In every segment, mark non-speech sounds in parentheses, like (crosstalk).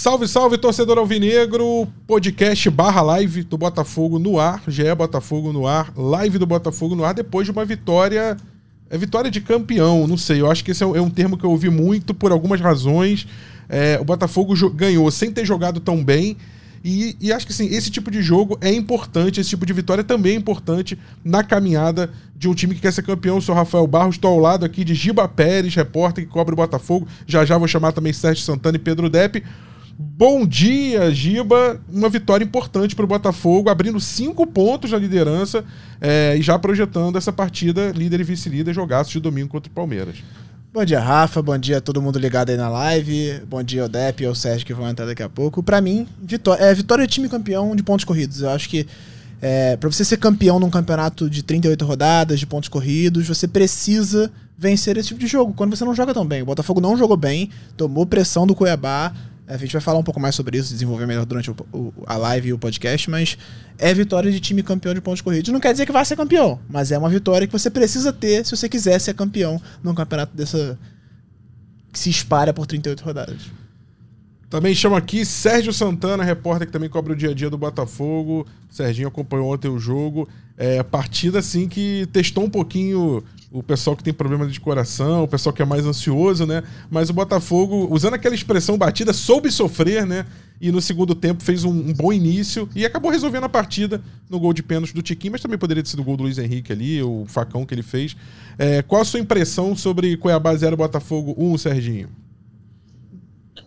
Salve, salve, torcedor alvinegro, podcast barra live do Botafogo no ar, é Botafogo no ar, live do Botafogo no ar, depois de uma vitória, é vitória de campeão, não sei, eu acho que esse é um é termo que eu ouvi muito por algumas razões, é, o Botafogo ganhou sem ter jogado tão bem, e, e, acho que sim, esse tipo de jogo é importante, esse tipo de vitória também é importante na caminhada de um time que quer ser campeão. Eu sou Rafael Barros, estou ao lado aqui de Giba Pérez, repórter que cobre o Botafogo. Já já vou chamar também Sérgio Santana e Pedro Depp. Bom dia, Giba. Uma vitória importante para o Botafogo, abrindo cinco pontos na liderança é, e já projetando essa partida líder e vice-líder jogaço de domingo contra o Palmeiras. Bom dia, Rafa. Bom dia a todo mundo ligado aí na live. Bom dia, Odep e o Sérgio que vão entrar daqui a pouco. Para mim, vitória, é vitória time campeão de pontos corridos. Eu acho que é, para você ser campeão num campeonato de 38 rodadas, de pontos corridos, você precisa vencer esse tipo de jogo. Quando você não joga tão bem. O Botafogo não jogou bem, tomou pressão do Cuiabá, a gente vai falar um pouco mais sobre isso, desenvolver melhor durante o, o, a live e o podcast, mas é vitória de time campeão de pontos corridos. Não quer dizer que vai ser campeão, mas é uma vitória que você precisa ter se você quiser ser campeão num campeonato dessa. que se espalha por 38 rodadas. Também chamo aqui Sérgio Santana, repórter que também cobre o dia a dia do Botafogo. Serginho acompanhou ontem o jogo. É, partida assim que testou um pouquinho o pessoal que tem problema de coração, o pessoal que é mais ansioso, né? Mas o Botafogo, usando aquela expressão batida, soube sofrer, né? E no segundo tempo fez um, um bom início e acabou resolvendo a partida no gol de pênalti do Tiquinho, mas também poderia ter sido o gol do Luiz Henrique ali, o facão que ele fez. É, qual a sua impressão sobre Cuiabá 0 Botafogo 1, Serginho?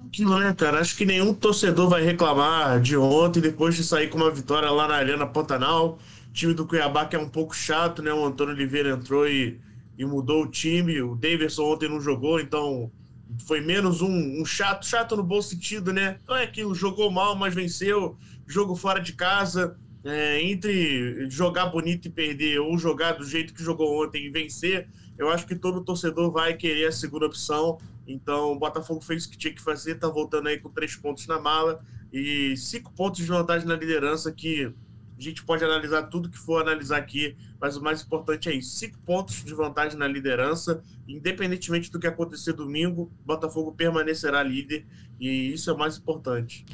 Aquilo, né, cara? Acho que nenhum torcedor vai reclamar de ontem, depois de sair com uma vitória lá na Arena Pantanal. O time do Cuiabá que é um pouco chato, né? O Antônio Oliveira entrou e e mudou o time. O Davidson ontem não jogou, então foi menos um, um, chato, chato no bom sentido, né? Então é aquilo, jogou mal, mas venceu, jogo fora de casa. É, entre jogar bonito e perder, ou jogar do jeito que jogou ontem e vencer, eu acho que todo torcedor vai querer a segunda opção. Então, o Botafogo fez o que tinha que fazer, tá voltando aí com três pontos na mala e cinco pontos de vantagem na liderança, que a gente pode analisar tudo que for analisar aqui, mas o mais importante é isso: cinco pontos de vantagem na liderança, independentemente do que acontecer domingo, Botafogo permanecerá líder e isso é o mais importante.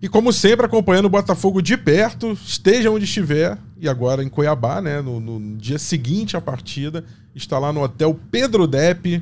E como sempre, acompanhando o Botafogo de perto, esteja onde estiver, e agora em Cuiabá, né? No, no dia seguinte à partida, está lá no Hotel Pedro Depp,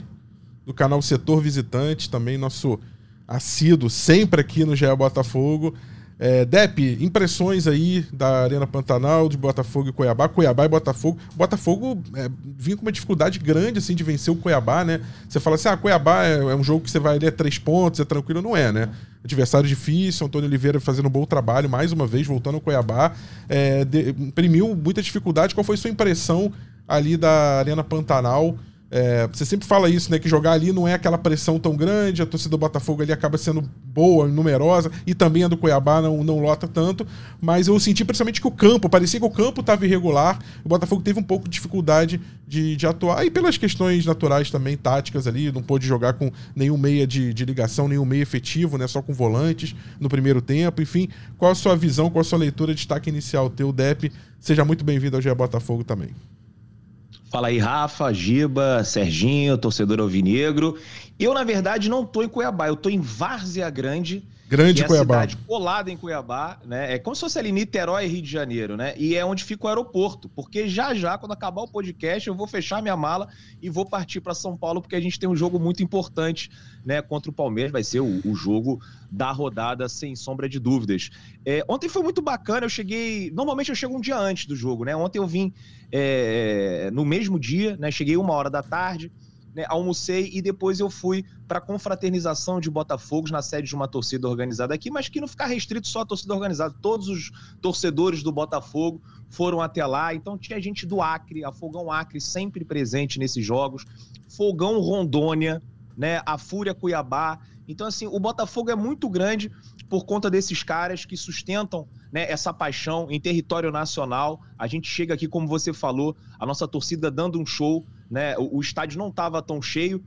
do canal Setor Visitante, também nosso assíduo, sempre aqui no GE Botafogo. É, Dep, impressões aí da Arena Pantanal, de Botafogo e Cuiabá, Cuiabá e Botafogo. Botafogo é, vinha com uma dificuldade grande assim de vencer o Cuiabá, né? Você fala assim, ah, Cuiabá é, é um jogo que você vai ali a três pontos, é tranquilo, não é, né? Adversário difícil, Antônio Oliveira fazendo um bom trabalho, mais uma vez, voltando ao Cuiabá. É, de, imprimiu muita dificuldade. Qual foi sua impressão ali da Arena Pantanal? É, você sempre fala isso, né? Que jogar ali não é aquela pressão tão grande, a torcida do Botafogo ali acaba sendo boa, numerosa, e também a do Cuiabá não, não lota tanto. Mas eu senti principalmente que o campo, parecia que o campo estava irregular, o Botafogo teve um pouco de dificuldade de, de atuar, e pelas questões naturais também, táticas ali, não pôde jogar com nenhum meia de, de ligação, nenhum meia efetivo, né? Só com volantes no primeiro tempo. Enfim, qual a sua visão, qual a sua leitura de destaque inicial teu, Dep? Seja muito bem-vindo ao GE Botafogo também. Fala aí, Rafa, Giba, Serginho, torcedor alvinegro. Eu, na verdade, não tô em Cuiabá, eu tô em Várzea Grande. Grande é Cuiabá. cidade colada em Cuiabá, né? É como se fosse ali Niterói, Rio de Janeiro, né? E é onde fica o aeroporto, porque já já, quando acabar o podcast, eu vou fechar minha mala e vou partir para São Paulo, porque a gente tem um jogo muito importante, né? Contra o Palmeiras, vai ser o, o jogo da rodada, sem sombra de dúvidas. É, ontem foi muito bacana, eu cheguei. Normalmente eu chego um dia antes do jogo, né? Ontem eu vim é, no mesmo dia, né? Cheguei uma hora da tarde né, almocei e depois eu fui para confraternização de Botafogos na sede de uma torcida organizada aqui, mas que não ficar restrito só à torcida organizada. Todos os torcedores do Botafogo foram até lá, então tinha gente do Acre, a Fogão Acre sempre presente nesses jogos, Fogão Rondônia, né, a Fúria Cuiabá. Então assim, o Botafogo é muito grande por conta desses caras que sustentam né, essa paixão em território nacional. A gente chega aqui, como você falou, a nossa torcida dando um show né? O, o estádio não estava tão cheio.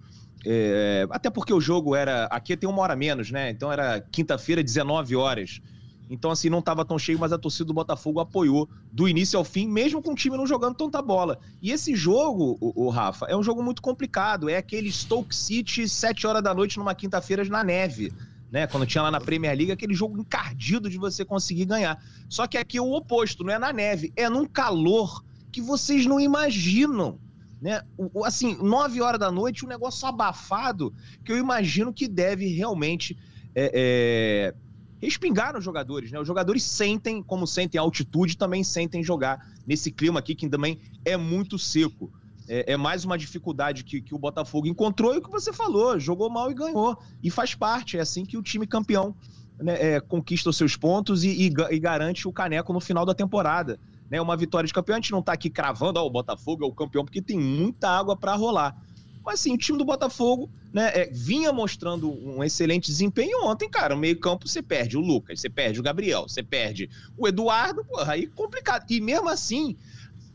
É, até porque o jogo era. Aqui tem uma hora menos, né? Então era quinta-feira, 19 horas. Então, assim, não estava tão cheio, mas a torcida do Botafogo apoiou do início ao fim, mesmo com o time não jogando tanta bola. E esse jogo, o, o Rafa, é um jogo muito complicado. É aquele Stoke City, 7 horas da noite, numa quinta-feira na neve. né? Quando tinha lá na Premier League aquele jogo encardido de você conseguir ganhar. Só que aqui é o oposto, não é na neve, é num calor que vocês não imaginam. Né? O, assim, 9 horas da noite, um negócio abafado que eu imagino que deve realmente é, é, respingar nos jogadores. Né? Os jogadores sentem, como sentem a altitude, também sentem jogar nesse clima aqui que também é muito seco. É, é mais uma dificuldade que, que o Botafogo encontrou e o que você falou, jogou mal e ganhou. E faz parte, é assim que o time campeão né, é, conquista os seus pontos e, e, e garante o caneco no final da temporada né, uma vitória de campeão. A gente não tá aqui cravando, ó, o Botafogo é o campeão, porque tem muita água para rolar. Mas assim, o time do Botafogo né, é, vinha mostrando um excelente desempenho ontem, cara. No meio-campo você perde o Lucas, você perde o Gabriel, você perde o Eduardo, porra, aí complicado. E mesmo assim,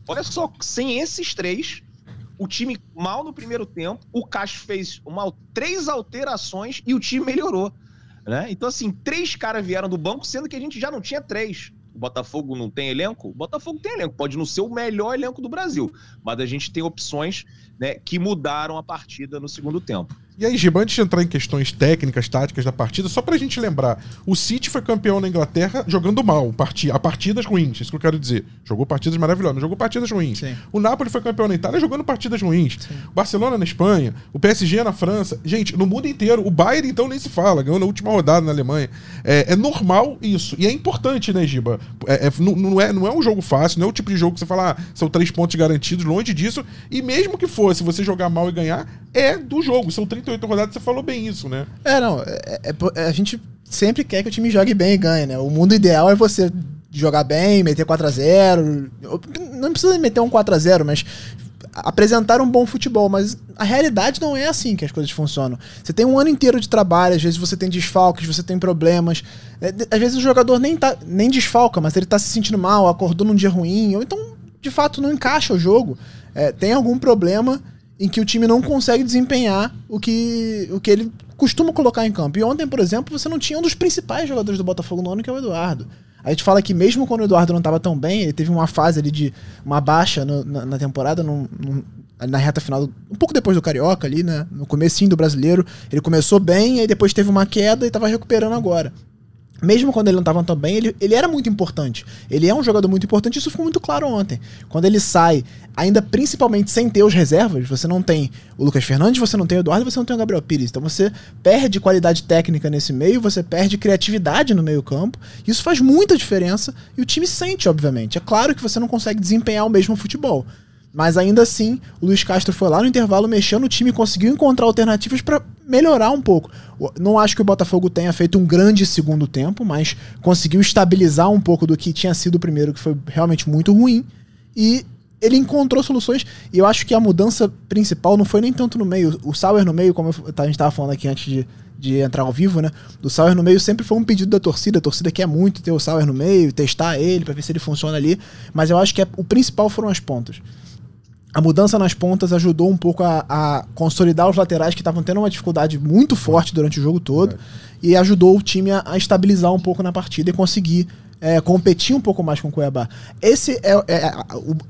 olha só, sem esses três, o time mal no primeiro tempo, o Castro fez uma, três alterações e o time melhorou. Né? Então, assim, três caras vieram do banco, sendo que a gente já não tinha três o Botafogo não tem elenco? O Botafogo tem elenco, pode não ser o melhor elenco do Brasil, mas a gente tem opções né, que mudaram a partida no segundo tempo. E aí, Giba, antes de entrar em questões técnicas, táticas da partida, só pra gente lembrar, o City foi campeão na Inglaterra jogando mal, a partidas ruins, isso que eu quero dizer. Jogou partidas maravilhosas, jogou partidas ruins. Sim. O Napoli foi campeão na Itália jogando partidas ruins. Sim. O Barcelona na Espanha, o PSG na França. Gente, no mundo inteiro, o Bayern então nem se fala, ganhou na última rodada na Alemanha. É, é normal isso. E é importante, né, Giba? É, é, não, não, é, não é um jogo fácil, não é o tipo de jogo que você fala, ah, são três pontos garantidos, longe disso. E mesmo que fosse você jogar mal e ganhar, é do jogo. São 38 rodadas, você falou bem isso, né? É, não. É, é, é, a gente sempre quer que o time jogue bem e ganhe, né? O mundo ideal é você jogar bem, meter 4 a 0 Não precisa meter um 4 a 0 mas apresentar um bom futebol, mas a realidade não é assim que as coisas funcionam. Você tem um ano inteiro de trabalho, às vezes você tem desfalques, você tem problemas. É, às vezes o jogador nem, tá, nem desfalca, mas ele tá se sentindo mal, acordou num dia ruim, ou então, de fato, não encaixa o jogo. É, tem algum problema em que o time não consegue desempenhar o que, o que ele costuma colocar em campo. E ontem, por exemplo, você não tinha um dos principais jogadores do Botafogo no ano, que é o Eduardo. A gente fala que mesmo quando o Eduardo não estava tão bem, ele teve uma fase ali de uma baixa no, na, na, temporada, na reta final, um pouco depois do Carioca ali, né? No comecinho do Brasileiro. Ele começou bem, aí depois teve uma queda e estava recuperando agora mesmo quando ele não tão bem, ele, ele era muito importante. Ele é um jogador muito importante, isso ficou muito claro ontem. Quando ele sai, ainda principalmente sem ter os reservas, você não tem o Lucas Fernandes, você não tem o Eduardo, você não tem o Gabriel Pires. Então você perde qualidade técnica nesse meio, você perde criatividade no meio-campo. Isso faz muita diferença e o time sente, obviamente. É claro que você não consegue desempenhar o mesmo futebol. Mas ainda assim, o Luiz Castro foi lá no intervalo, mexeu no time e conseguiu encontrar alternativas para melhorar um pouco. Não acho que o Botafogo tenha feito um grande segundo tempo, mas conseguiu estabilizar um pouco do que tinha sido o primeiro, que foi realmente muito ruim. E ele encontrou soluções. E eu acho que a mudança principal não foi nem tanto no meio. O Sauer no meio, como a gente estava falando aqui antes de, de entrar ao vivo, né? Do Sauer no meio sempre foi um pedido da torcida. A torcida quer muito ter o Sauer no meio, testar ele para ver se ele funciona ali. Mas eu acho que é, o principal foram as pontas a mudança nas pontas ajudou um pouco a, a consolidar os laterais que estavam tendo uma dificuldade muito forte durante o jogo todo é. e ajudou o time a, a, estabilizar um pouco na partida e conseguir é, competir um pouco mais com o Cuiabá. Esse, é, é, é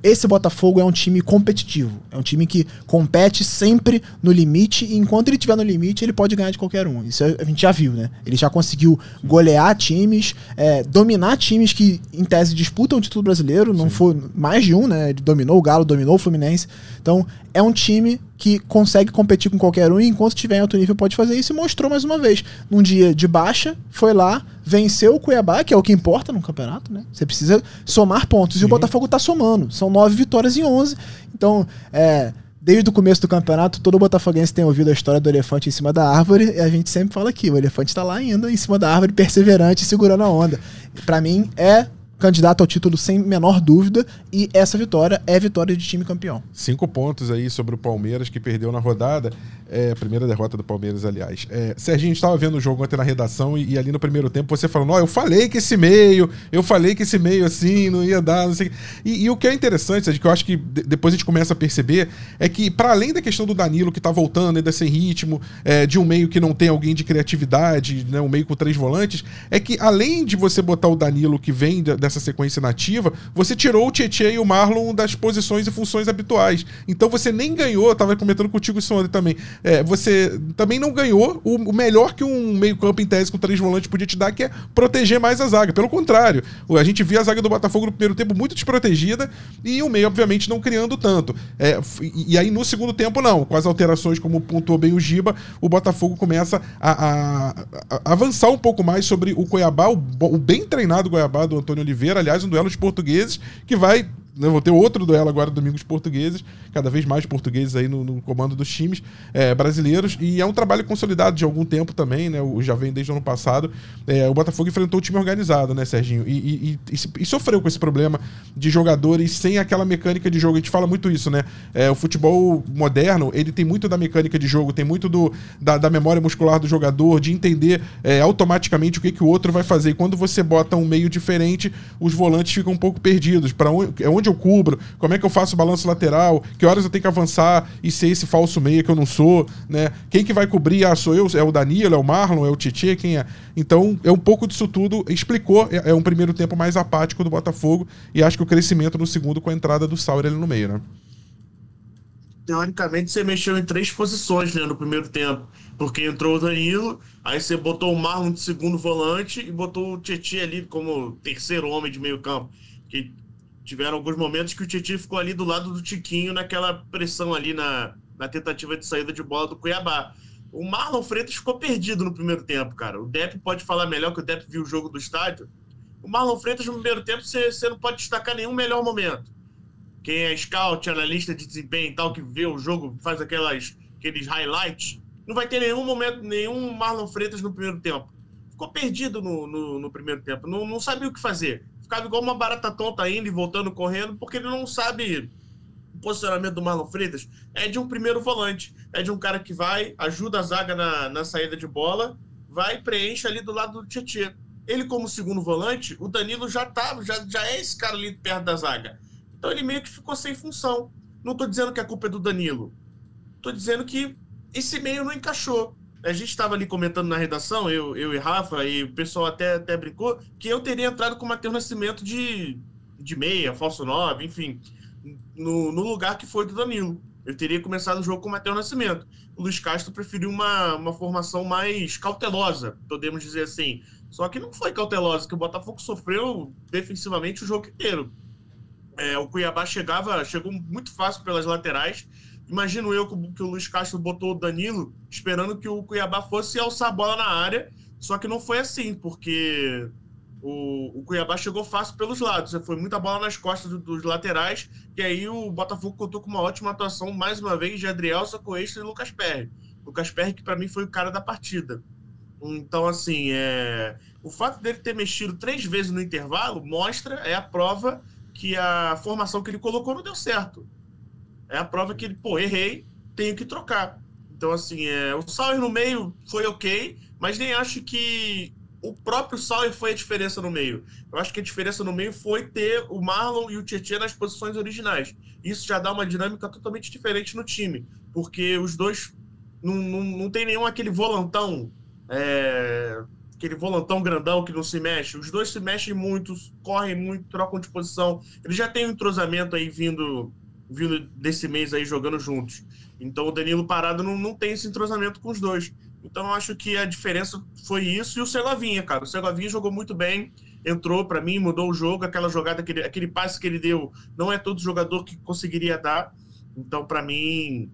esse Botafogo é um time competitivo. É um time que compete sempre no limite e enquanto ele estiver no limite, ele pode ganhar de qualquer um. Isso a gente já viu, né? Ele já conseguiu golear times, é, dominar times que, em tese, disputam o título brasileiro. Não Sim. foi mais de um, né? Ele dominou o Galo, dominou o Fluminense. Então, é um time que consegue competir com qualquer um e enquanto estiver em alto nível pode fazer isso e mostrou mais uma vez. Num dia de baixa, foi lá, venceu o Cuiabá, que é o que importa no campeonato, né? Você precisa somar pontos. E o Botafogo tá somando. São nove vitórias em onze. Então, é, desde o começo do campeonato, todo botafoguense tem ouvido a história do elefante em cima da árvore, e a gente sempre fala aqui, o elefante está lá ainda, em cima da árvore, perseverante, segurando a onda. Para mim, é candidato ao título sem menor dúvida. E essa vitória é vitória de time campeão. Cinco pontos aí sobre o Palmeiras que perdeu na rodada. É, primeira derrota do Palmeiras, aliás. É, Serginho, a gente estava vendo o jogo ontem na redação e, e ali no primeiro tempo você falou: Não, eu falei que esse meio, eu falei que esse meio assim não ia dar, não sei. E, e o que é interessante, é que eu acho que depois a gente começa a perceber, é que, para além da questão do Danilo que tá voltando, ainda sem ritmo, é, de um meio que não tem alguém de criatividade, né, um meio com três volantes, é que além de você botar o Danilo que vem dessa nessa sequência nativa, você tirou o Tietchan e o Marlon das posições e funções habituais. Então você nem ganhou, eu tava comentando contigo isso ontem também, é, você também não ganhou o, o melhor que um meio-campo em tese com três volantes podia te dar, que é proteger mais a zaga. Pelo contrário, a gente via a zaga do Botafogo no primeiro tempo muito desprotegida e o meio, obviamente, não criando tanto. É, e, e aí no segundo tempo, não. Com as alterações, como pontuou bem o Giba, o Botafogo começa a, a, a avançar um pouco mais sobre o Cuiabá, o, o bem treinado Cuiabá do Antônio Oliveira, aliás, um duelo de portugueses que vai né, vou ter outro duelo agora domingo de portugueses, cada vez mais portugueses aí no, no comando dos times é, brasileiros. E é um trabalho consolidado de algum tempo também, né? O, já vem desde o ano passado. É, o Botafogo enfrentou o time organizado, né, Serginho? E, e, e, e, sofreu com esse problema de jogadores sem aquela mecânica de jogo. A gente fala muito isso, né? É, o futebol moderno, ele tem muito da mecânica de jogo, tem muito do, da, da memória muscular do jogador, de entender é, automaticamente o que, que o outro vai fazer. E quando você bota um meio diferente, os volantes ficam um pouco perdidos. Para onde, é onde onde eu cubro, como é que eu faço o balanço lateral, que horas eu tenho que avançar e ser esse falso meia que eu não sou, né? Quem que vai cobrir? Ah, sou eu, é o Danilo, é o Marlon, é o Tietchan, quem é? Então, é um pouco disso tudo, explicou, é, é um primeiro tempo mais apático do Botafogo e acho que o crescimento no segundo com a entrada do Sauer ali no meio, né? teoricamente você mexeu em três posições né, no primeiro tempo. Porque entrou o Danilo, aí você botou o Marlon de segundo volante e botou o Tietchan ali como terceiro homem de meio campo. Que tiveram alguns momentos que o Titi ficou ali do lado do Tiquinho naquela pressão ali na, na tentativa de saída de bola do Cuiabá. O Marlon Freitas ficou perdido no primeiro tempo, cara. O Depp pode falar melhor que o Depp viu o jogo do estádio. O Marlon Freitas no primeiro tempo você, você não pode destacar nenhum melhor momento. Quem é scout, analista de desempenho e tal, que vê o jogo, faz aquelas, aqueles highlights, não vai ter nenhum momento, nenhum Marlon Freitas no primeiro tempo. Ficou perdido no, no, no primeiro tempo, não, não sabia o que fazer ficava igual uma barata tonta indo e voltando correndo, porque ele não sabe o posicionamento do Marlon Freitas. É de um primeiro volante, é de um cara que vai, ajuda a zaga na, na saída de bola, vai e preenche ali do lado do Tietchan. Ele, como segundo volante, o Danilo já tá, já, já é esse cara ali perto da zaga. Então ele meio que ficou sem função. Não tô dizendo que a culpa é do Danilo. Tô dizendo que esse meio não encaixou a gente estava ali comentando na redação, eu, eu e Rafa, e o pessoal até, até brincou, que eu teria entrado com o Matheus Nascimento de, de meia, falso 9, enfim, no, no lugar que foi do Danilo. Eu teria começado o jogo com o Matheus Nascimento. O Luiz Castro preferiu uma, uma formação mais cautelosa, podemos dizer assim. Só que não foi cautelosa, que o Botafogo sofreu defensivamente o jogo inteiro. É, o Cuiabá chegava, chegou muito fácil pelas laterais, Imagino eu que o Luiz Castro botou o Danilo esperando que o Cuiabá fosse alçar a bola na área, só que não foi assim, porque o, o Cuiabá chegou fácil pelos lados. Foi muita bola nas costas do, dos laterais, e aí o Botafogo contou com uma ótima atuação, mais uma vez, de Adriel, Socoextra e Lucas Perry. Lucas Perry, que para mim foi o cara da partida. Então, assim, é... o fato dele ter mexido três vezes no intervalo mostra, é a prova que a formação que ele colocou não deu certo. É a prova que ele, pô, errei, tenho que trocar. Então, assim, é, o Sauer no meio foi ok, mas nem acho que o próprio Sauer foi a diferença no meio. Eu acho que a diferença no meio foi ter o Marlon e o Tietchan nas posições originais. Isso já dá uma dinâmica totalmente diferente no time, porque os dois não, não, não tem nenhum aquele volantão, é, aquele volantão grandão que não se mexe. Os dois se mexem muito, correm muito, trocam de posição. Ele já tem um entrosamento aí vindo vindo desse mês aí jogando juntos. Então o Danilo Parado não, não tem esse entrosamento com os dois. Então eu acho que a diferença foi isso e o Segovinha, cara. O Segovinha jogou muito bem, entrou para mim, mudou o jogo, aquela jogada, aquele, aquele passe que ele deu, não é todo jogador que conseguiria dar. Então para mim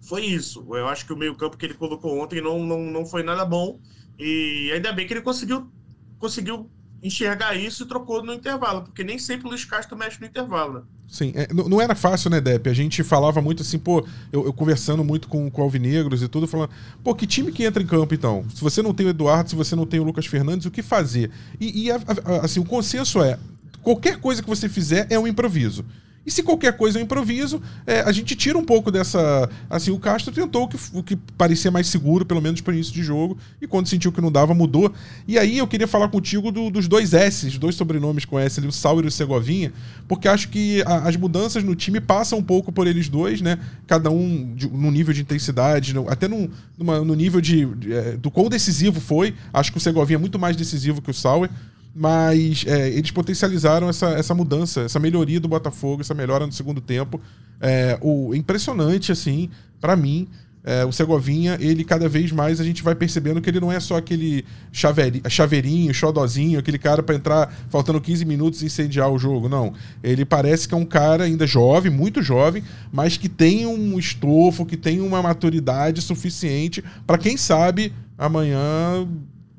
foi isso. Eu acho que o meio-campo que ele colocou ontem não, não, não foi nada bom. E ainda bem que ele conseguiu conseguiu enxergar isso e trocou no intervalo, porque nem sempre o Luiz Castro mexe no intervalo, né? Sim, é, não, era fácil, né, Depp? A gente falava muito assim, pô, eu, eu, conversando muito com, com Alvinegros e tudo, falando, pô, que time que entra em campo então? Se você não tem o Eduardo, se você não tem o Lucas Fernandes, o que fazer? E, e a, a, assim, o consenso é: qualquer coisa que você fizer é um improviso. E se qualquer coisa é um improviso, é, a gente tira um pouco dessa. Assim, o Castro tentou o que, o que parecia mais seguro, pelo menos para início de jogo, e quando sentiu que não dava, mudou. E aí eu queria falar contigo do, dos dois S, dois sobrenomes com S ali, o Sauer e o Segovinha, porque acho que a, as mudanças no time passam um pouco por eles dois, né? Cada um de, no nível de intensidade, no, até no, numa, no nível de, de, é, do quão decisivo foi. Acho que o Segovinha é muito mais decisivo que o Sauer. Mas é, eles potencializaram essa, essa mudança, essa melhoria do Botafogo, essa melhora no segundo tempo. É, o impressionante, assim, para mim, é, o Segovinha, ele cada vez mais a gente vai percebendo que ele não é só aquele chaveirinho, xodozinho, aquele cara para entrar faltando 15 minutos e incendiar o jogo. Não. Ele parece que é um cara ainda jovem, muito jovem, mas que tem um estofo, que tem uma maturidade suficiente para quem sabe amanhã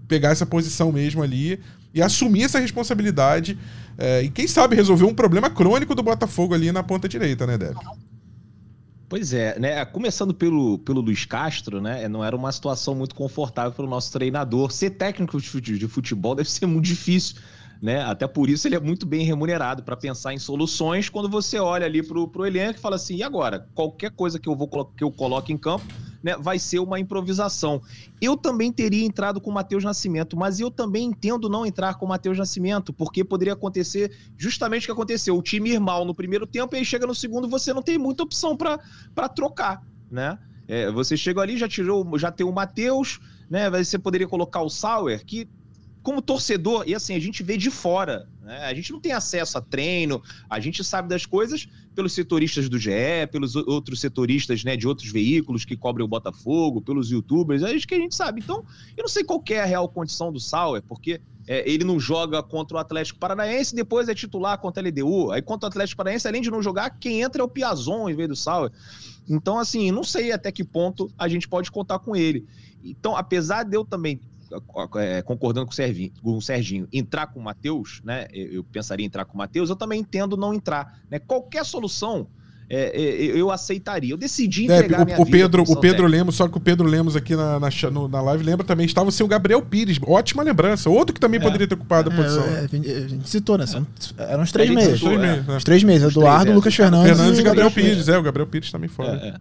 pegar essa posição mesmo ali e assumir essa responsabilidade. É, e quem sabe resolver um problema crônico do Botafogo ali na ponta direita, né, Débora? Pois é, né? Começando pelo, pelo Luiz Castro, né? Não era uma situação muito confortável para o nosso treinador. Ser técnico de futebol deve ser muito difícil, né? Até por isso ele é muito bem remunerado para pensar em soluções quando você olha ali para o elenco e fala assim: e agora? Qualquer coisa que eu vou que eu coloque em campo né, vai ser uma improvisação. Eu também teria entrado com o Matheus Nascimento, mas eu também entendo não entrar com o Matheus Nascimento, porque poderia acontecer justamente o que aconteceu. O time ir mal no primeiro tempo e aí chega no segundo você não tem muita opção para trocar, né? É, você chega ali, já tirou, já tem o Matheus, né? Você poderia colocar o Sauer, que como torcedor, e assim, a gente vê de fora, né? A gente não tem acesso a treino, a gente sabe das coisas pelos setoristas do GE, pelos outros setoristas né, de outros veículos que cobrem o Botafogo, pelos youtubers, é isso que a gente sabe. Então, eu não sei qual é a real condição do Sauer, porque é, ele não joga contra o Atlético Paranaense, depois é titular contra a LDU. Aí contra o Atlético Paranaense, além de não jogar, quem entra é o Piazon em vez do Sauer. Então, assim, não sei até que ponto a gente pode contar com ele. Então, apesar de eu também é, concordando com o, Serginho, com o Serginho, entrar com o Matheus, né? Eu pensaria em entrar com o Matheus, eu também entendo não entrar. Né? Qualquer solução é, é, eu aceitaria. Eu decidi entregar Deve, o, o Pedro, o Pedro Lemos, só que o Pedro Lemos aqui na, na, na live lembra também, estava sem o Gabriel Pires. Ótima lembrança. Outro que também é. poderia ter ocupado a é, posição. É, a gente citou, né? São, eram os três meses. Citou, os três meses. Eduardo, três, Lucas Fernandes, Fernandes e Gabriel Pires. É, o Gabriel Pires também fora.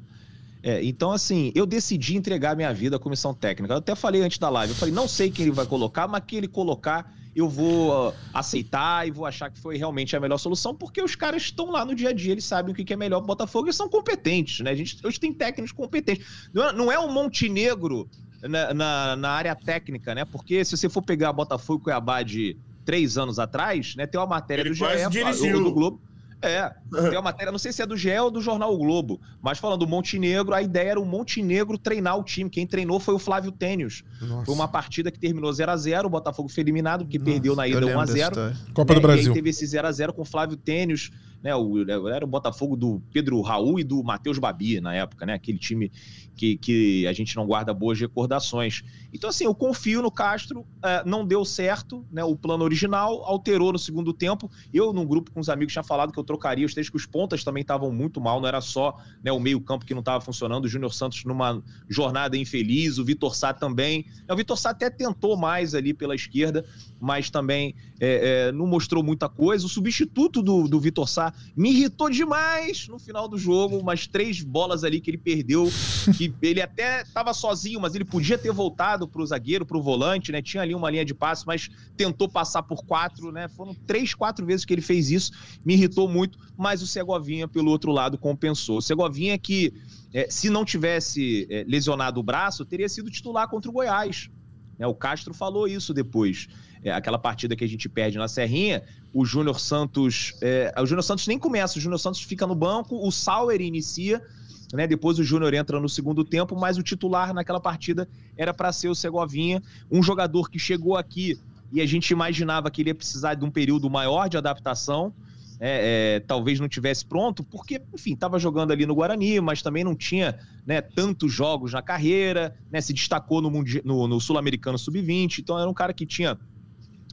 É, então, assim, eu decidi entregar minha vida à comissão técnica. Eu até falei antes da live, eu falei, não sei quem ele vai colocar, mas que ele colocar, eu vou uh, aceitar e vou achar que foi realmente a melhor solução, porque os caras estão lá no dia a dia, eles sabem o que é melhor pro Botafogo e são competentes, né? A gente hoje tem técnicos competentes. Não é, não é um Montenegro na, na, na, área técnica, né? Porque se você for pegar Botafogo e Cuiabá de três anos atrás, né? Tem uma matéria ele do GE, do Globo é, tem uma matéria, não sei se é do GE ou do Jornal o Globo, mas falando do Montenegro, a ideia era o Montenegro treinar o time. Quem treinou foi o Flávio Tênis. Foi uma partida que terminou 0 a 0 o Botafogo foi eliminado, porque Nossa, perdeu na ida 1x0. Copa do é, Brasil. E aí teve esse 0 a 0 com o Flávio Tênis né? O, era o Botafogo do Pedro Raul e do Matheus Babi na época, né? Aquele time que, que a gente não guarda boas recordações. Então, assim, eu confio no Castro, é, não deu certo, né? O plano original alterou no segundo tempo. Eu, num grupo com os amigos, tinha falado que eu trocaria os três, que os pontas também estavam muito mal, não era só né, o meio-campo que não estava funcionando, o Júnior Santos numa jornada infeliz, o Vitor Sá também. O Vitor Sá até tentou mais ali pela esquerda, mas também é, é, não mostrou muita coisa. O substituto do, do Vitor Sá me irritou demais no final do jogo, umas três bolas ali que ele perdeu, que ele até estava sozinho, mas ele podia ter voltado para o zagueiro, para o volante, né? Tinha ali uma linha de passe, mas tentou passar por quatro, né? Foram três, quatro vezes que ele fez isso, me irritou muito, mas o Segovinha, pelo outro lado, compensou. O Segovinha que, é, se não tivesse é, lesionado o braço, teria sido titular contra o Goiás. Né? O Castro falou isso depois é, aquela partida que a gente perde na Serrinha, o Júnior Santos. É, o Júnior Santos nem começa, o Júnior Santos fica no banco, o Sauer inicia. Né, depois o Júnior entra no segundo tempo, mas o titular naquela partida era para ser o Segovinha, um jogador que chegou aqui e a gente imaginava que ele ia precisar de um período maior de adaptação. É, é, talvez não tivesse pronto, porque, enfim, estava jogando ali no Guarani, mas também não tinha né, tantos jogos na carreira, né, se destacou no, no, no Sul-Americano Sub-20, então era um cara que tinha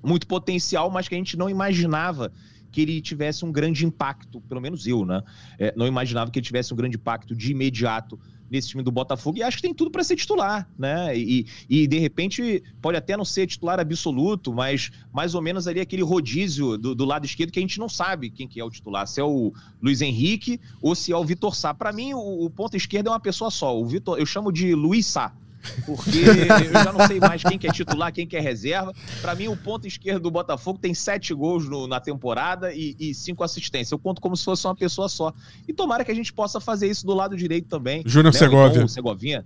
muito potencial, mas que a gente não imaginava que ele tivesse um grande impacto, pelo menos eu, né? É, não imaginava que ele tivesse um grande impacto de imediato nesse time do Botafogo e acho que tem tudo para ser titular, né? E, e de repente pode até não ser titular absoluto, mas mais ou menos ali aquele rodízio do, do, lado esquerdo que a gente não sabe quem que é o titular, se é o Luiz Henrique ou se é o Vitor Sá. Para mim o, o ponto esquerdo é uma pessoa só. O Vitor, eu chamo de Luiz Sá. Porque eu já não sei mais quem que é titular, quem que é reserva. Para mim, o ponto esquerdo do Botafogo tem sete gols no, na temporada e, e, cinco assistências. Eu conto como se fosse uma pessoa só. E tomara que a gente possa fazer isso do lado direito também. Júnior né? Segovia. Segovinha.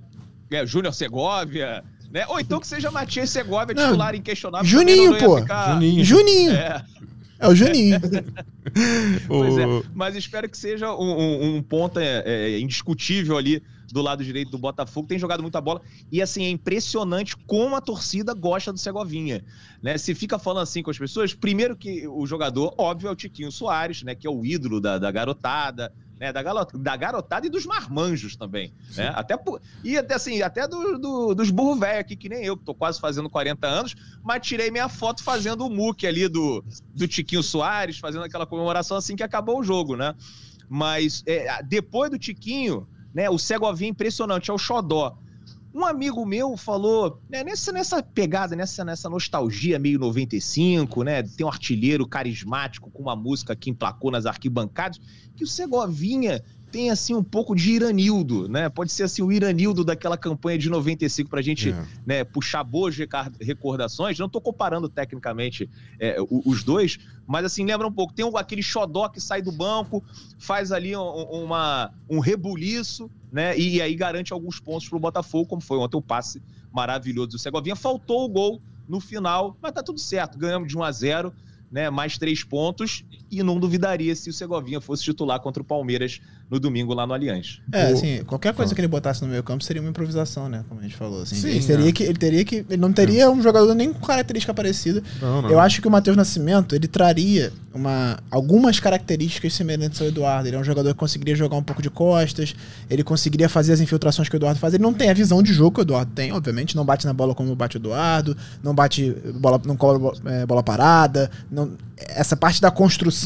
É, Júnior Segovia. Né? Ou então que seja Matias Segovia, Não, titular inquestionável. Juninho, não pô. ficar- Juninho. Juninho. É. É o Juninho. (laughs) Pois é, mas espero que seja um, um- um ponto é, é, indiscutível ali do lado direito do Botafogo. Tem jogado muita bola e assim é impressionante como a torcida gosta do Segovinha, né? Se fica falando assim com as pessoas, primeiro que o jogador óbvio é o Tiquinho Soares, né? Que é o ídolo da, da garotada. Né, da, galo- da garotada e dos marmanjos também. Né? Até e até assim, até do- do- dos burro velho aqui, que nem eu, que tô quase fazendo 40 anos, mas tirei minha foto fazendo o muque ali do, do Tiquinho Soares, fazendo aquela comemoração assim que acabou o jogo, né? Mas é, depois do Tiquinho, né, o Segovinha é impressionante, é o Xodó. Um amigo meu falou, né, nessa, nessa pegada, nessa, nessa nostalgia meio 95, né? Tem um artilheiro carismático com uma música que emplacou nas arquibancadas, que o Segovinha tem assim um pouco de Iranildo, né? Pode ser assim o Iranildo daquela campanha de 95 pra gente É. né, puxar boas recordações. Não tô comparando tecnicamente é, o- os dois, mas assim, lembra um pouco. Tem aquele xodó que sai do banco, faz ali um, uma, um rebuliço, né? E, aí garante alguns pontos pro Botafogo, como foi ontem o passe maravilhoso do Segovinha. Faltou o gol no final, mas tá tudo certo. Ganhamos de 1 a 0 né, mais três pontos, e não duvidaria se o Segovinha fosse titular contra o Palmeiras no domingo lá no Allianz. É, O- assim, qualquer coisa que ele botasse no meio campo seria uma improvisação, né? Como a gente falou. Assim. Sim, ele, teria é. que, ele teria que. Ele não teria um jogador nem com característica parecida. Não, não. Eu acho que o Matheus Nascimento, ele traria uma, algumas características semelhantes ao Eduardo. Ele é um jogador que conseguiria jogar um pouco de costas, ele conseguiria fazer as infiltrações que o Eduardo faz. Ele não tem a visão de jogo que o Eduardo tem, obviamente. Não bate na bola como bate o Eduardo, não bate bola, não cobra é, bola parada. Não, essa parte da construção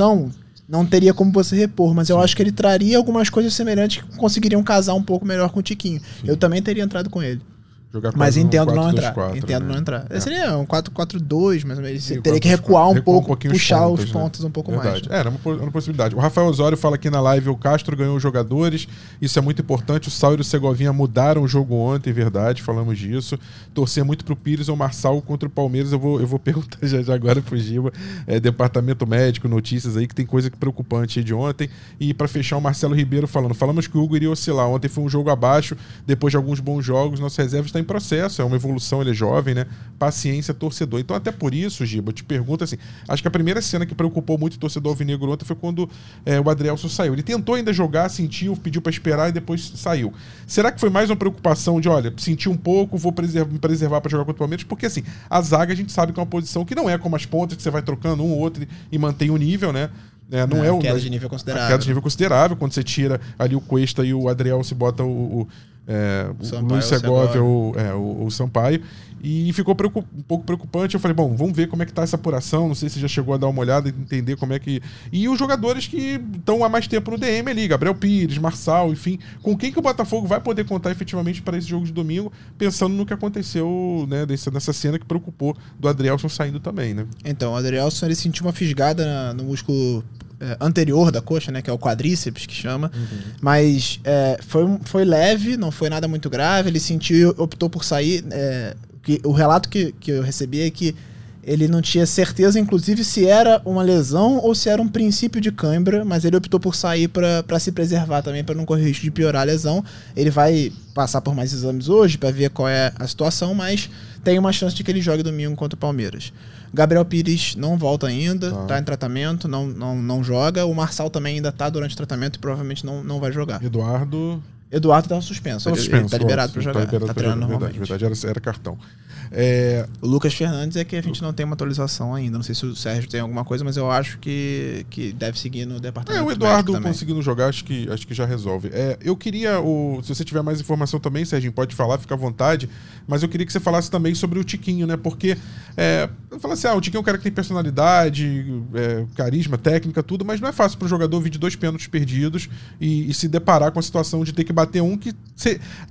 não teria como você repor, mas eu acho que ele traria algumas coisas semelhantes que conseguiriam casar um pouco melhor com o Tiquinho. Eu também teria entrado com ele. Jogar Mas entendo não 4-2-4, entrar. Entendo né? não entrar. É. Seria um 4-4-2, mas ele Sim, teria que 4-2-4. recuar um Recuar um pouco, pouquinho os puxar pontos, os né? pontos um pouco Verdade. mais. É, era uma, uma possibilidade. O Rafael Osório fala aqui na live: o Castro ganhou jogadores, isso é muito importante. O Saulo e o Segovinha mudaram o jogo ontem, verdade, falamos disso. Torcer muito pro Pires ou Marçal contra o Palmeiras. Eu vou, eu vou (laughs) perguntar já, já agora pro Giba, é, departamento médico, notícias aí, que tem coisa preocupante aí de ontem. E para fechar, o Marcelo Ribeiro falando: falamos que o Hugo iria oscilar. Ontem foi um jogo abaixo, depois de alguns bons jogos, nossa reserva está em processo, é uma evolução, ele é jovem, né? Paciência, torcedor. Então, até por isso, Giba, eu te pergunto assim: acho que a primeira cena que preocupou muito o torcedor alvinegro ontem foi quando é, o Adrielson saiu. Ele tentou ainda jogar, sentiu, pediu para esperar e depois saiu. Será que foi mais uma preocupação de, olha, senti um pouco, vou preservar, me preservar para jogar contra o Palmeiras? Porque assim, a zaga a gente sabe que é uma posição que não é como as pontas, que você vai trocando um ou outro e mantém o nível, né? É, não é, o queda de nível considerável. queda de nível considerável, quando você tira ali o Cuesta e o Adriel, se bota o, o, é, o Sampaio, Luiz Segovia ou é, o, o Sampaio. E ficou um pouco preocupante. Eu falei, bom, vamos ver como é que tá essa apuração. Não sei se já chegou a dar uma olhada e entender como é que. E os jogadores que estão há mais tempo no DM ali, Gabriel Pires, Marçal, enfim. Com quem que o Botafogo vai poder contar efetivamente para esse jogo de domingo, pensando no que aconteceu, né, nessa cena que preocupou do Adrielson saindo também, né? Então, o Adrielson ele sentiu uma fisgada na- no músculo é, anterior da coxa, né? Que é o quadríceps que chama. Mas é, foi, foi leve, não foi nada muito grave. Ele sentiu, optou por sair. é, que, o relato que, que eu recebi é que ele não tinha certeza, inclusive, se era uma lesão ou se era um princípio de cãibra, mas ele optou por sair para se preservar também, para não correr risco de piorar a lesão. Ele vai passar por mais exames hoje para ver qual é a situação, mas tem uma chance de que ele jogue domingo contra o Palmeiras. Gabriel Pires não volta ainda, Tá. tá, em tratamento, não, não, não joga. O Marçal também ainda tá durante o tratamento e provavelmente não, não vai jogar. Eduardo. Eduardo tá suspenso, Tava suspenso, ele tá liberado para jogar, liberado tá treinando jogar. normalmente. Verdade, verdade, era, era cartão. É, O Lucas Fernandes é que a gente não tem uma atualização ainda. Não sei se o Sérgio tem alguma coisa, mas eu acho que, que deve seguir no É, departamento. o médico Eduardo conseguindo jogar, acho que, acho que já resolve. É, eu queria, o, se você tiver mais informação também, Serginho, pode falar, fica à vontade, mas eu queria que você falasse também sobre o Tiquinho, né? Porque, é, eu falo assim, ah, o Tiquinho é um cara que tem personalidade, é, carisma, técnica, tudo, mas não é fácil para o jogador vir de dois pênaltis perdidos e, e se deparar com a situação de ter que bater um que...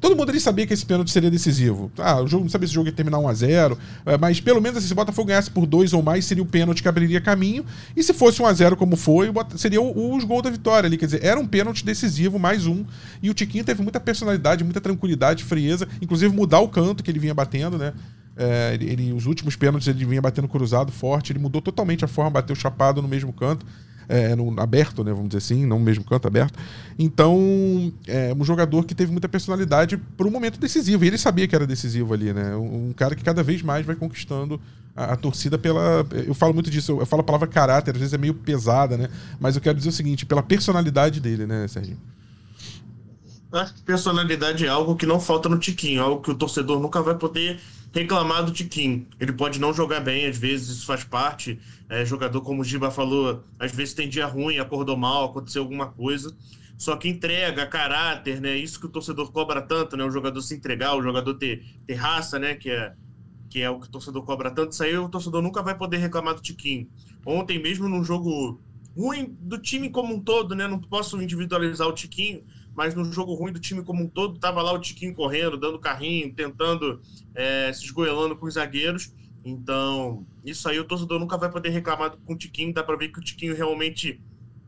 todo mundo ali sabia que esse pênalti seria decisivo. Ah, o jogo não sabia se o jogo ia terminar 1 a 0 é, mas pelo menos assim, se o Botafogo ganhasse por dois ou mais, seria o pênalti que abriria caminho. E se fosse 1 a 0 como foi, seria os gols da vitória ali. Quer dizer, era um pênalti decisivo, mais um. E o Tiquinho teve muita personalidade, muita tranquilidade, frieza, inclusive mudar o canto que ele vinha batendo, né? É, ele, ele- os últimos pênaltis ele vinha batendo cruzado forte, ele mudou totalmente a forma, bateu chapado no mesmo canto. É, no, aberto, né, vamos dizer assim, não mesmo canto aberto. Então, é um jogador que teve muita personalidade para um momento decisivo. E ele sabia que era decisivo ali, né? Um, um cara que cada vez mais vai conquistando a, a, torcida pela. Eu falo muito disso, eu, eu, falo a palavra caráter, às vezes é meio pesada, né? Mas eu quero dizer o seguinte, pela personalidade dele, né, Serginho? Personalidade é algo que não falta no Tiquinho, algo que o torcedor nunca vai poder reclamar do Tiquinho. Ele pode não jogar bem, às vezes isso faz parte. É, jogador, como o Giba falou, às vezes tem dia ruim, acordou mal, aconteceu alguma coisa. Só que entrega, caráter, né? Isso que o torcedor cobra tanto, né? O jogador se entregar, o jogador ter, ter raça, né? Que é, que é o que o torcedor cobra tanto. Isso aí o torcedor nunca vai poder reclamar do Tiquinho. Ontem mesmo num jogo ruim do time como um todo, né? Não posso individualizar o Tiquinho, mas no jogo ruim do time como um todo, tava lá o Tiquinho correndo, dando carrinho, tentando é, se esgoelando com os zagueiros. Então, isso aí o torcedor nunca vai poder reclamar com o Tiquinho. Dá para ver que o Tiquinho realmente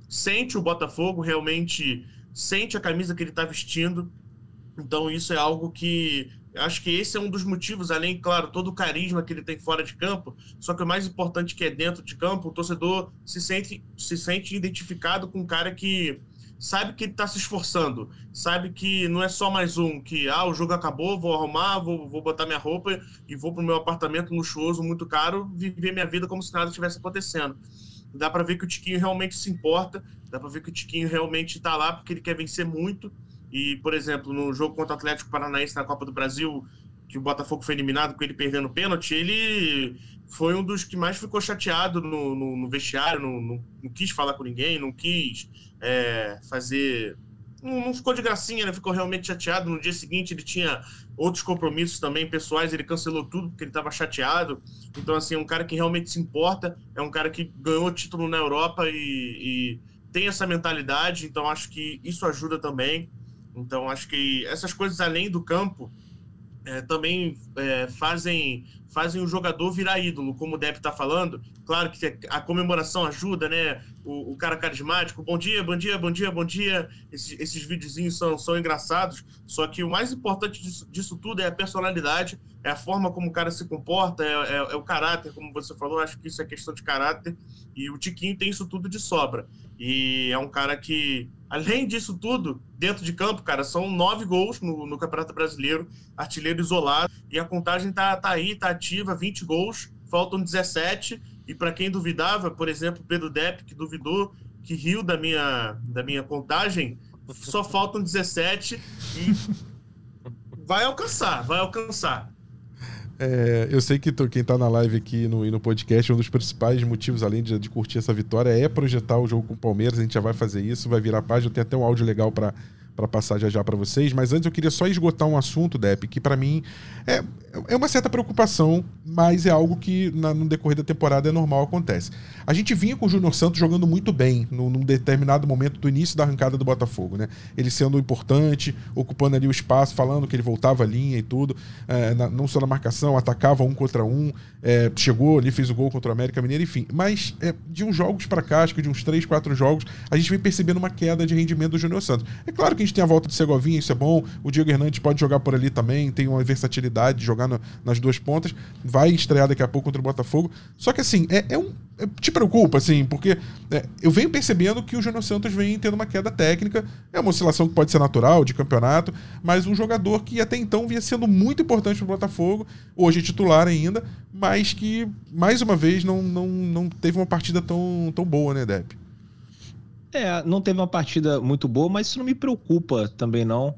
sente o Botafogo, realmente sente a camisa que ele está vestindo. Então, isso é algo que acho que esse é um dos motivos, além, claro, todo o carisma que ele tem fora de campo. Só que o mais importante que é dentro de campo, o torcedor se sente, se sente identificado com um cara que sabe que ele está se esforçando, sabe que não é só mais um, que ah, o jogo acabou, vou arrumar, vou, vou botar minha roupa e vou para o meu apartamento luxuoso, muito caro, viver minha vida como se nada estivesse acontecendo. Dá para ver que o Tiquinho realmente se importa, dá para ver que o Tiquinho realmente está lá porque ele quer vencer muito. E, por exemplo, no jogo contra o Atlético Paranaense na Copa do Brasil, que o Botafogo foi eliminado com ele perdendo pênalti, ele foi um dos que mais ficou chateado no, no, no vestiário, não, não, não, quis falar com ninguém, não quis é, fazer. Não, não, ficou de gracinha, né? Ficou realmente chateado. No dia seguinte ele tinha outros compromissos também pessoais, ele cancelou tudo porque ele estava chateado. Então, assim, é um cara que realmente se importa, é um cara que ganhou título na Europa e, e tem essa mentalidade, então acho que isso ajuda também. Então, acho que essas coisas além do campo é, também é, fazem fazem o jogador virar ídolo, como o Depp está falando. Claro que a comemoração ajuda, né? O, o, cara carismático, bom dia, bom dia, bom dia, bom dia. Esses, esses videozinhos são, são engraçados. Só que o mais importante disso, disso tudo é a personalidade, é a forma como o cara se comporta, é, é, é o caráter, como você falou. Acho que isso é questão de caráter. E o Tiquinho tem isso tudo de sobra. E é um cara que, além disso tudo, dentro de campo, cara, são nove gols no, no Campeonato Brasileiro, artilheiro isolado. E a contagem tá, tá aí, tá ativa, 20 gols, faltam 17. E para quem duvidava, por exemplo, Pedro Depp, que duvidou, que riu da minha, da minha contagem, só faltam 17 e (laughs) vai alcançar, vai alcançar. É, eu sei que quem está na live aqui no, e no podcast, um dos principais motivos, além de, de, curtir essa vitória, é projetar o jogo com o Palmeiras. A gente já vai fazer isso, vai virar página. Tem até um áudio legal para para passar já já para vocês, mas antes eu queria só esgotar um assunto, Depp, que para mim é, é uma certa preocupação, mas é algo que na, no decorrer da temporada é normal, acontece. A gente vinha com o Júnior Santos jogando muito bem no, num determinado momento do início da arrancada do Botafogo, né? Ele sendo importante, ocupando ali o espaço, falando que ele voltava a linha e tudo, é, na, não só na marcação, atacava um contra um, é, chegou ali, fez o gol contra o América Mineiro, enfim. Mas é, de uns jogos para cá, acho que de uns três, quatro jogos, a gente vem percebendo uma queda de rendimento do Júnior Santos. É claro que a gente tem a volta de Segovinha, isso é bom. O Diego Hernandes pode jogar por ali também, tem uma versatilidade de jogar no, nas duas pontas. Vai estrear daqui a pouco contra o Botafogo. Só que assim, é, é um. É, te preocupa, assim, porque é, eu venho percebendo que o Júnior Santos vem tendo uma queda técnica. É uma oscilação que pode ser natural, de campeonato, mas um jogador que até então vinha sendo muito importante para o Botafogo, hoje é titular ainda, mas que, mais uma vez, não, não, não teve uma partida tão, tão boa, né, Depp? É, não teve uma partida muito boa, mas isso não me preocupa também não.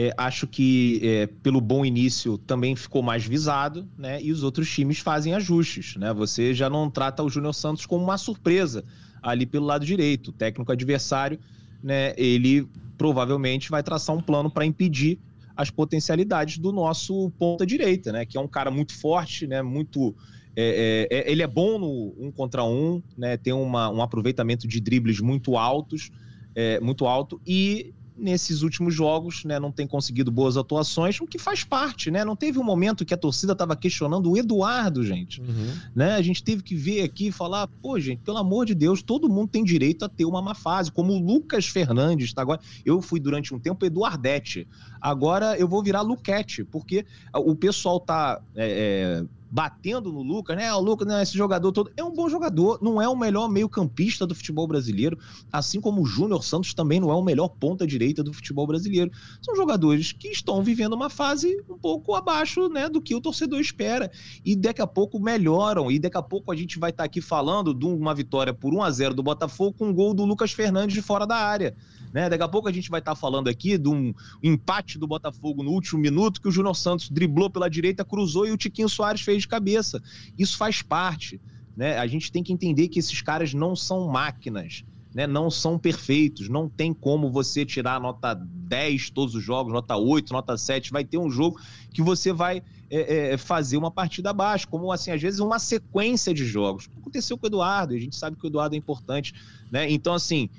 É, acho que é, pelo bom início também ficou mais visado, né? E os outros times fazem ajustes, né? Você já não trata o Júnior Santos como uma surpresa ali pelo lado direito. O técnico adversário, né? Ele provavelmente vai traçar um plano para impedir as potencialidades do nosso ponta direita, né? Que é um cara muito forte, né? Muito é, é, é, ele é bom no um contra um, né? Tem uma, um aproveitamento de dribles muito altos, é, muito alto e nesses últimos jogos, né, não tem conseguido boas atuações, o que faz parte, né? Não teve um momento que a torcida estava questionando o Eduardo, gente, uhum. né? A gente teve que ver aqui e falar, pô, gente, pelo amor de Deus, todo mundo tem direito a ter uma má fase, como o Lucas Fernandes, tá agora. Eu fui durante um tempo Eduardete, agora eu vou virar Luquete, porque o pessoal tá é, é, batendo no Lucas, né? O Lucas, né, esse jogador todo. É um bom jogador, não é o melhor meio-campista do futebol brasileiro, assim como o Júnior Santos também não é o melhor ponta-direita do futebol brasileiro. São jogadores que estão vivendo uma fase um pouco abaixo né, do que o torcedor espera. E daqui a pouco melhoram, e daqui a pouco a gente vai estar aqui falando de uma vitória por 1 a 0 do Botafogo com um gol do Lucas Fernandes de fora da área. Né? Daqui a pouco a gente vai estar falando aqui de um empate do Botafogo no último minuto que o Júnior Santos driblou pela direita, cruzou e o Tiquinho Soares fez de cabeça. Isso faz parte. Né? A gente tem que entender que esses caras não são máquinas. Né, não são perfeitos, não tem como você tirar nota 10 todos os jogos, nota 8, nota 7, vai ter um jogo que você vai é, é, fazer uma partida abaixo, como assim, às vezes uma sequência de jogos. Aconteceu com o Eduardo, a gente sabe que o Eduardo é importante, né? Então, assim,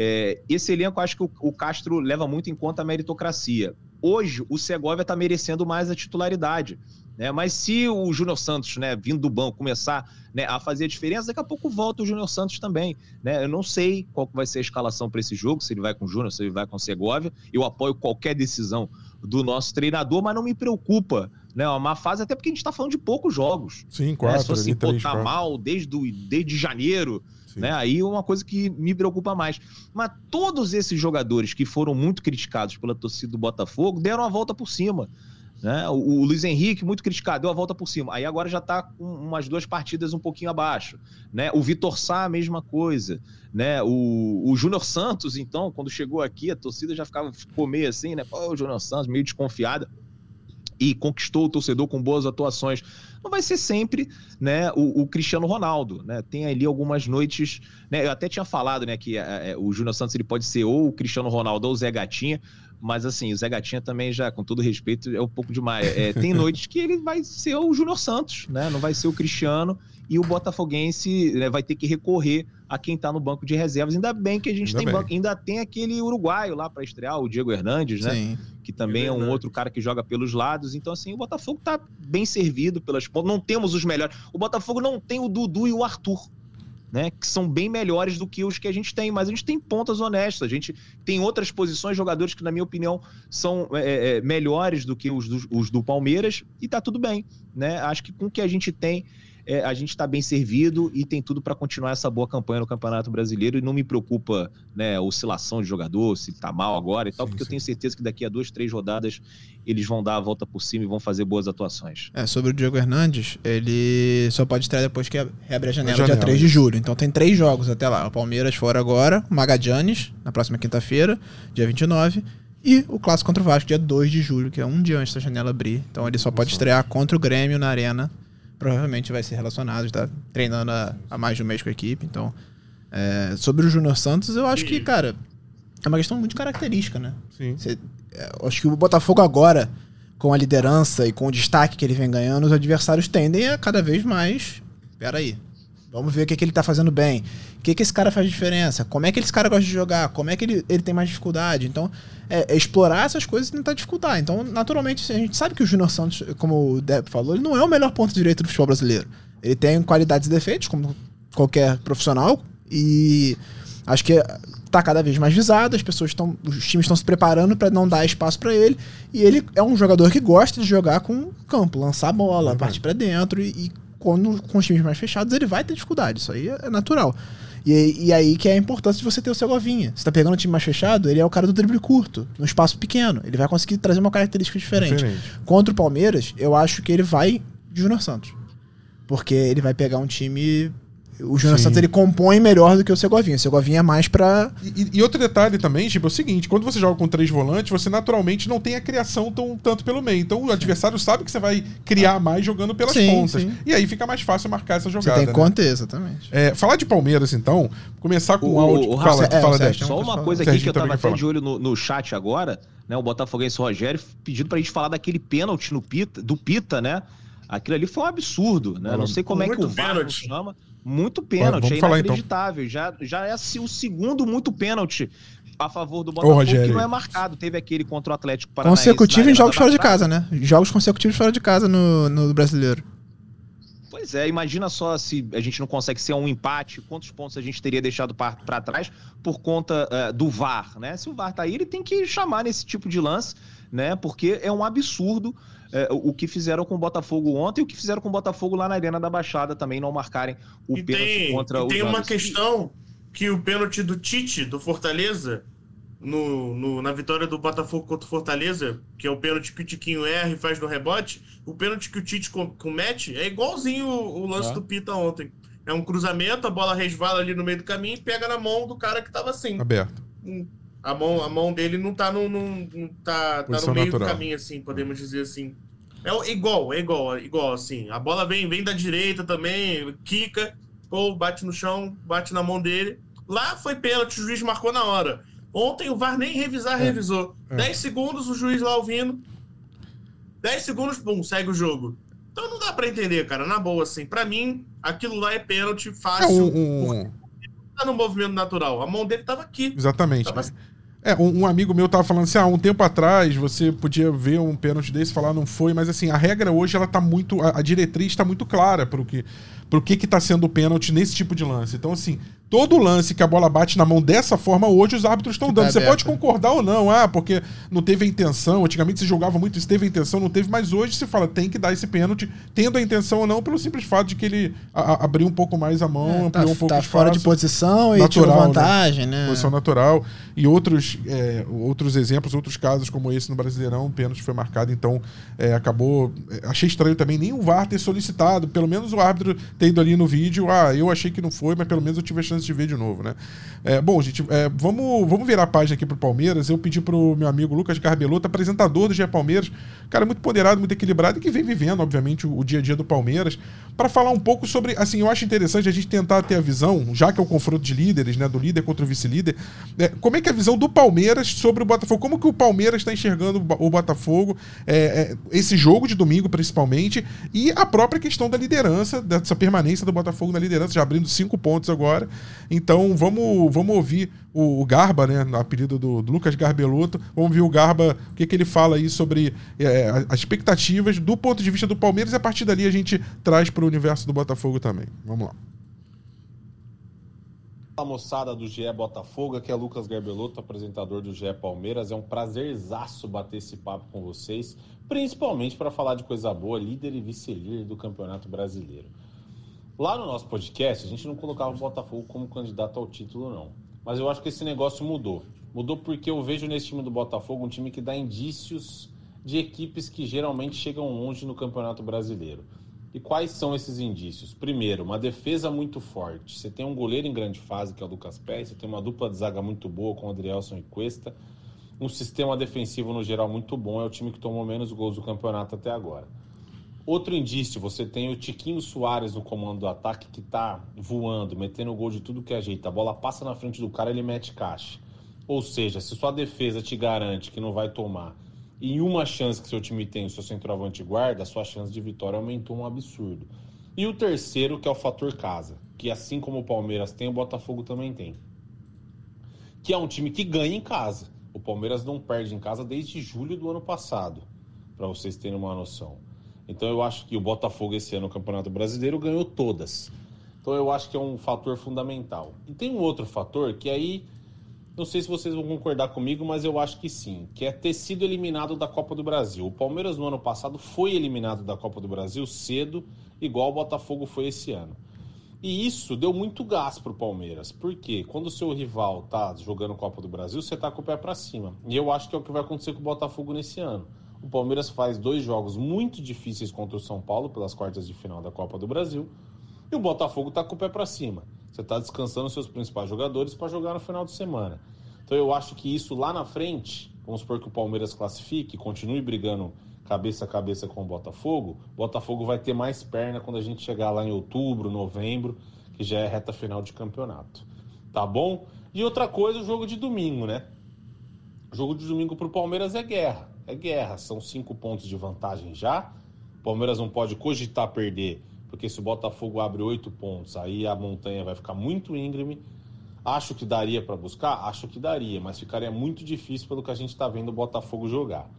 é, esse elenco, acho que o, o, Castro leva muito em conta a meritocracia. Hoje, o Segovia está merecendo mais a titularidade. Né? Mas se o Júnior Santos, né, vindo do banco, começar né, a fazer a diferença, daqui a pouco volta o Júnior Santos também. Né? Eu não sei qual vai ser a escalação para esse jogo, se ele vai com o Júnior, se ele vai com o Segovia. Eu apoio qualquer decisão do nosso treinador, mas não me preocupa né, uma má fase, até porque a gente está falando de poucos jogos. Sim, quatro. Né? Se pô, tá mal desde, do, desde janeiro, né? Aí é uma coisa que me preocupa mais. Mas todos esses jogadores que foram muito criticados pela torcida do Botafogo deram a volta por cima. Né? O, o, Luiz Henrique, muito criticado, deu a volta por cima. Aí agora já está com umas duas partidas um pouquinho abaixo. Né? O Vitor Sá, a mesma coisa. Né? O, o Júnior Santos, então, quando chegou aqui, a torcida já ficava, ficou meio assim, né? Pô, o Júnior Santos, meio desconfiada e conquistou o torcedor com boas atuações. Não vai ser sempre né, o, o Cristiano Ronaldo. Né? Tem ali algumas noites. Né, eu até tinha falado né, que é, é, o Júnior Santos ele pode ser ou o Cristiano Ronaldo ou o Zé Gatinha. Mas assim, o Zé Gatinha também já, com todo respeito, é um pouco demais. É, tem (laughs) noites que ele vai ser o Júnior Santos, né? Não vai ser o Cristiano e o Botafoguense né, vai ter que recorrer a quem está no banco de reservas. Ainda bem que a gente ainda tem banco, ainda tem aquele uruguaio lá para estrear, o Diego Hernandes, né? Sim. Que também é, é um outro cara que joga pelos lados. Então, assim, o Botafogo está bem servido pelas pontas. Não temos os melhores. O Botafogo não tem o Dudu e o Arthur né, que são bem melhores do que os que a gente tem, mas a gente tem pontas honestas, a gente tem outras posições, jogadores que, na minha opinião, são é, é, é, melhores do que os do, os do Palmeiras, e tá tudo bem, né? Acho que com o que a gente tem, é, a gente está bem servido e tem tudo para continuar essa boa campanha no Campeonato Brasileiro e não me preocupa né, a oscilação de jogador, se está mal agora e tal, sim, porque sim. eu tenho certeza que daqui a duas, três rodadas eles vão dar a volta por cima e vão fazer boas atuações. É, sobre o Diego Hernandes, ele só pode estrear depois que reabre a janela, a janela dia 3 de julho. Então tem três jogos até lá. O Palmeiras fora agora, o Magadianes, na próxima quinta-feira, dia 29, e o clássico contra o Vasco, dia 2 de julho, que é um dia antes da janela abrir. Então ele só pode estrear contra o Grêmio na Arena provavelmente vai ser relacionado, está treinando há, mais de um mês com a equipe. Então, é, sobre o Júnior Santos, eu acho que, cara, é uma questão muito característica, né? Sim. Você, é, acho que o Botafogo agora, com a liderança e com o destaque que ele vem ganhando, os adversários tendem a cada vez mais. Peraí, Vamos ver o que, que ele tá fazendo bem. O que, que esse cara faz diferença? Como é que esse cara gosta de jogar? Como é que ele, ele tem mais dificuldade? Então, é, é explorar essas coisas e tentar dificultar. Então, naturalmente, a gente sabe que o Júnior Santos, como o Deb falou, ele não é o melhor ponto direito do futebol brasileiro. Ele tem qualidades e defeitos, como qualquer profissional. E acho que tá cada vez mais visado, as pessoas estão, os times estão se preparando para não dar espaço para ele, e ele é um jogador que gosta de jogar com campo, lançar a bola, uhum. partir para dentro e, e quando, com os times mais fechados, ele vai ter dificuldade. Isso aí é natural. E, e aí que é a importância de você ter o Segovinha. Você tá pegando um time mais fechado, ele é o cara do drible curto, no espaço pequeno. Ele vai conseguir trazer uma característica diferente. diferente. Contra o Palmeiras, eu acho que ele vai de Júnior Santos. Porque ele vai pegar um time o Júnior Santos ele compõe melhor do que o Segovinha. O Segovinha é mais pra. E, e, outro detalhe também, tipo, é o seguinte: quando você joga com três volantes, você naturalmente não tem a criação tão, tanto pelo meio. Então o adversário sabe que você vai criar mais jogando pelas sim, pontas. Sim. E aí fica mais fácil marcar essa jogada. Você tem né? conta, exatamente. É, falar de Palmeiras, então, começar com o, o áudio. O, fala, é, fala Sérgio, Só uma coisa aqui que eu tava até de olho no, no chat agora, né? O Botafoguense Rogério pedindo pra gente falar daquele pênalti no Pita, do Pita, né? Aquilo ali foi um absurdo, né? Não sei como é que o VAR chama. Muito pênalti, é inacreditável. Então. Já, já é assim, o segundo muito pênalti a favor do Botafogo, Ô, que não é marcado. Teve aquele contra o Atlético Paranaense. Consecutivo em jogos fora de casa, né? Jogos consecutivos fora de casa no, no brasileiro. Pois é, imagina só se a gente não consegue ser um empate, quantos pontos a gente teria deixado para trás por conta uh, do VAR, né? Se o VAR tá aí, ele tem que chamar nesse tipo de lance, né? Porque é um absurdo é, o que fizeram com o Botafogo ontem e o que fizeram com o Botafogo lá na Arena da Baixada também, não marcarem o e pênalti tem, contra e o tem uma questão que o pênalti do Tite, do Fortaleza, no, no- na vitória do Botafogo contra o Fortaleza, que é o pênalti que o Tiquinho erra e faz no rebote, o pênalti que o Tite com- comete é igualzinho o, o lance É. do Pita ontem. É um cruzamento, a bola resvala ali no meio do caminho e pega na mão do cara que tava assim. Aberto. A mão, a mão dele não tá no, no- não tá, tá no meio natural. do caminho, assim, podemos dizer assim. É igual, é igual, é igual, assim. A bola vem, vem da direita também, quica, ou bate no chão, bate na mão dele. Lá foi pênalti, o juiz marcou na hora. Ontem o VAR nem revisar, É, revisou. é. 10 segundos, o juiz lá ouvindo. 10 segundos, pum, segue o jogo. Então não dá pra entender, cara, na boa, assim. Pra mim, aquilo lá é pênalti É fácil. um, um- Tá no movimento natural. A mão dele tava aqui. Exatamente. Tava É, um, um amigo meu tava falando assim, ah, um tempo atrás você podia ver um pênalti desse falar não foi, mas assim, a regra hoje ela tá muito, a, a diretriz tá muito clara pro que, pro que que tá sendo o pênalti nesse tipo de lance. Então assim, todo lance que a bola bate na mão dessa forma hoje os árbitros estão Que tá dando. Você pode concordar ou não, ah, porque não teve a intenção, antigamente se jogava muito, se teve a intenção, não teve, mas hoje se fala, tem que dar esse pênalti, tendo a intenção ou não, pelo simples fato de que ele a- a- abriu um pouco mais a mão, É, tá ampliou um pouco tá o fora de espaço posição e Natural, tirou né? vantagem, né? posição natural. E outros, é, outros exemplos, outros casos como esse no Brasileirão, o pênalti foi marcado, então é, acabou. é, achei estranho também nem o VAR ter solicitado, pelo menos o árbitro ter ido ali no vídeo. Ah, eu achei que não foi, mas pelo menos eu tive a chance de ver de novo, né? É, bom, gente, é, vamos, vamos virar a página aqui pro Palmeiras. Eu pedi pro meu amigo Lucas Garbelotto, apresentador do GE Palmeiras, cara muito ponderado, muito equilibrado e que vem vivendo, obviamente, o, o dia a dia do Palmeiras, para falar um pouco sobre. Assim, eu acho interessante a gente tentar ter a visão, já que é o confronto de líderes, né, do líder contra o vice-líder, é, como é que é a visão do Palmeiras sobre o Botafogo? Como que o Palmeiras está enxergando o Botafogo, é, é, esse jogo de domingo principalmente, e a própria questão da liderança, dessa permanência do Botafogo na liderança, já abrindo cinco pontos agora. Então vamos, vamos ouvir o, o Garba, né, no apelido do, do Lucas Garbelotto, vamos ouvir o Garba, o que, que ele fala aí sobre é, as expectativas do ponto de vista do Palmeiras, e a partir dali a gente traz para o universo do Botafogo também. Vamos lá. Fala moçada do GE Botafogo, aqui é Lucas Garbelotto, apresentador do GE Palmeiras. É um prazerzaço bater esse papo com vocês, principalmente para falar de coisa boa, líder e vice-líder do Campeonato Brasileiro. Lá no nosso podcast, a gente não colocava o Botafogo como candidato ao título, não. Mas eu acho que esse negócio mudou. Mudou porque eu vejo nesse time do Botafogo um time que dá indícios de equipes que geralmente chegam longe no Campeonato Brasileiro. E quais são esses indícios? Primeiro, uma defesa muito forte. Você tem um goleiro em grande fase, que é o Lucas Pérez, você tem uma dupla de zaga muito boa com o Adrielson e Cuesta, um sistema defensivo no geral muito bom, é o time que tomou menos gols do campeonato até agora. Outro indício, você tem o Tiquinho Soares no comando do ataque que tá voando, metendo gol de tudo que jeito. A bola passa na frente do cara, ele mete caixa. Ou seja, se sua defesa te garante que não vai tomar e uma chance que seu time tem, o seu centroavante guarda, a sua chance de vitória aumentou um absurdo. E o terceiro, que é o fator casa, que assim como o Palmeiras tem, o Botafogo também tem. Que é um time que ganha em casa. O Palmeiras não perde em casa desde julho do ano passado, para vocês terem uma noção. Então eu acho que o Botafogo esse ano no Campeonato Brasileiro ganhou todas. Então eu acho que é um fator fundamental. E tem um outro fator que aí não sei se vocês vão concordar comigo, mas eu acho que sim, que é ter sido eliminado da Copa do Brasil. O Palmeiras no ano passado foi eliminado da Copa do Brasil cedo, igual o Botafogo foi esse ano. E isso deu muito gás pro Palmeiras, porque quando o seu rival tá jogando Copa do Brasil, você tá com o pé para cima. E eu acho que é o que vai acontecer com o Botafogo nesse ano. O Palmeiras faz dois jogos muito difíceis contra o São Paulo pelas quartas de final da Copa do Brasil, e o Botafogo tá com o pé para cima. Você tá descansando seus principais jogadores para jogar no final de semana. Então eu acho que isso lá na frente, vamos supor que o Palmeiras classifique, continue brigando cabeça a cabeça com o Botafogo, o Botafogo vai ter mais perna quando a gente chegar lá em outubro, novembro, que já é reta final de campeonato. Tá bom? E outra coisa, o jogo de domingo, né? O jogo de domingo pro Palmeiras é guerra. É guerra. São cinco pontos de vantagem já. O Palmeiras não pode cogitar perder, porque se o Botafogo abre oito pontos, aí a montanha vai ficar muito íngreme. Acho que daria para buscar? Acho que daria, mas ficaria muito difícil pelo que a gente está vendo o Botafogo jogar.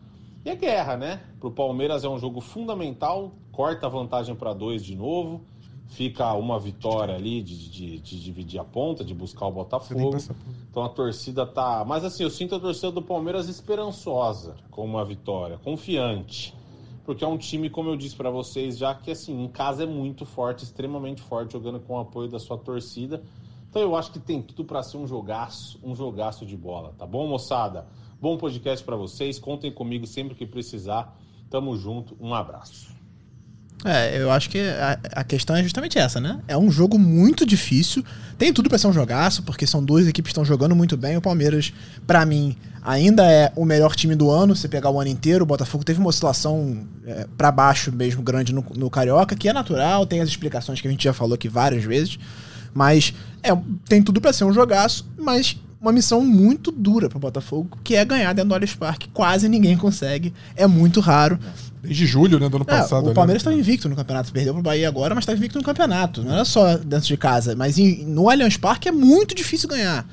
E é guerra, né? Para o Palmeiras é um jogo fundamental, corta a vantagem para dois de novo, fica uma vitória ali de, de, de dividir a ponta, de buscar o Botafogo. Então a torcida tá. Mas assim, eu sinto a torcida do Palmeiras esperançosa com uma vitória, confiante. porque é um time, como eu disse para vocês, já que assim, em casa é muito forte, extremamente forte, jogando com o apoio da sua torcida. Então eu acho que tem tudo para ser um jogaço, um jogaço de bola, tá bom, moçada? Bom podcast para vocês, contem comigo sempre que precisar. Tamo junto, um abraço. É, eu acho que a, a, questão é justamente essa, né? É um jogo muito difícil. Tem tudo para ser um jogaço, porque são duas equipes que estão jogando muito bem. O Palmeiras, para mim, ainda é o melhor time do ano. Se pegar o ano inteiro, o Botafogo teve uma oscilação é, para baixo mesmo grande no, no, Carioca, que é natural, tem as explicações que a gente já falou aqui várias vezes. Mas é, tem tudo para ser um jogaço, mas uma missão muito dura para o Botafogo, que é ganhar dentro do Allianz Parque. Quase ninguém consegue, é muito raro. Desde julho, né, do ano é, passado. O Palmeiras estava invicto no campeonato. Perdeu pro Bahia agora, mas está invicto no campeonato. Não era só dentro de casa. Mas em, no Allianz Parque é muito difícil ganhar.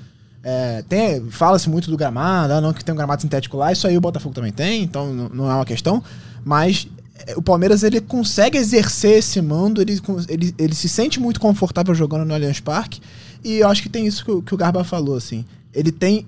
É, Fala-se muito do gramado, ah, não que tem um gramado sintético lá. Isso aí o Botafogo também tem, então não, é uma questão. Mas é, o Palmeiras ele consegue exercer esse mando, ele, ele, ele se sente muito confortável jogando no Allianz Parque. E eu acho que tem isso que, que o Garba falou, assim. Ele tem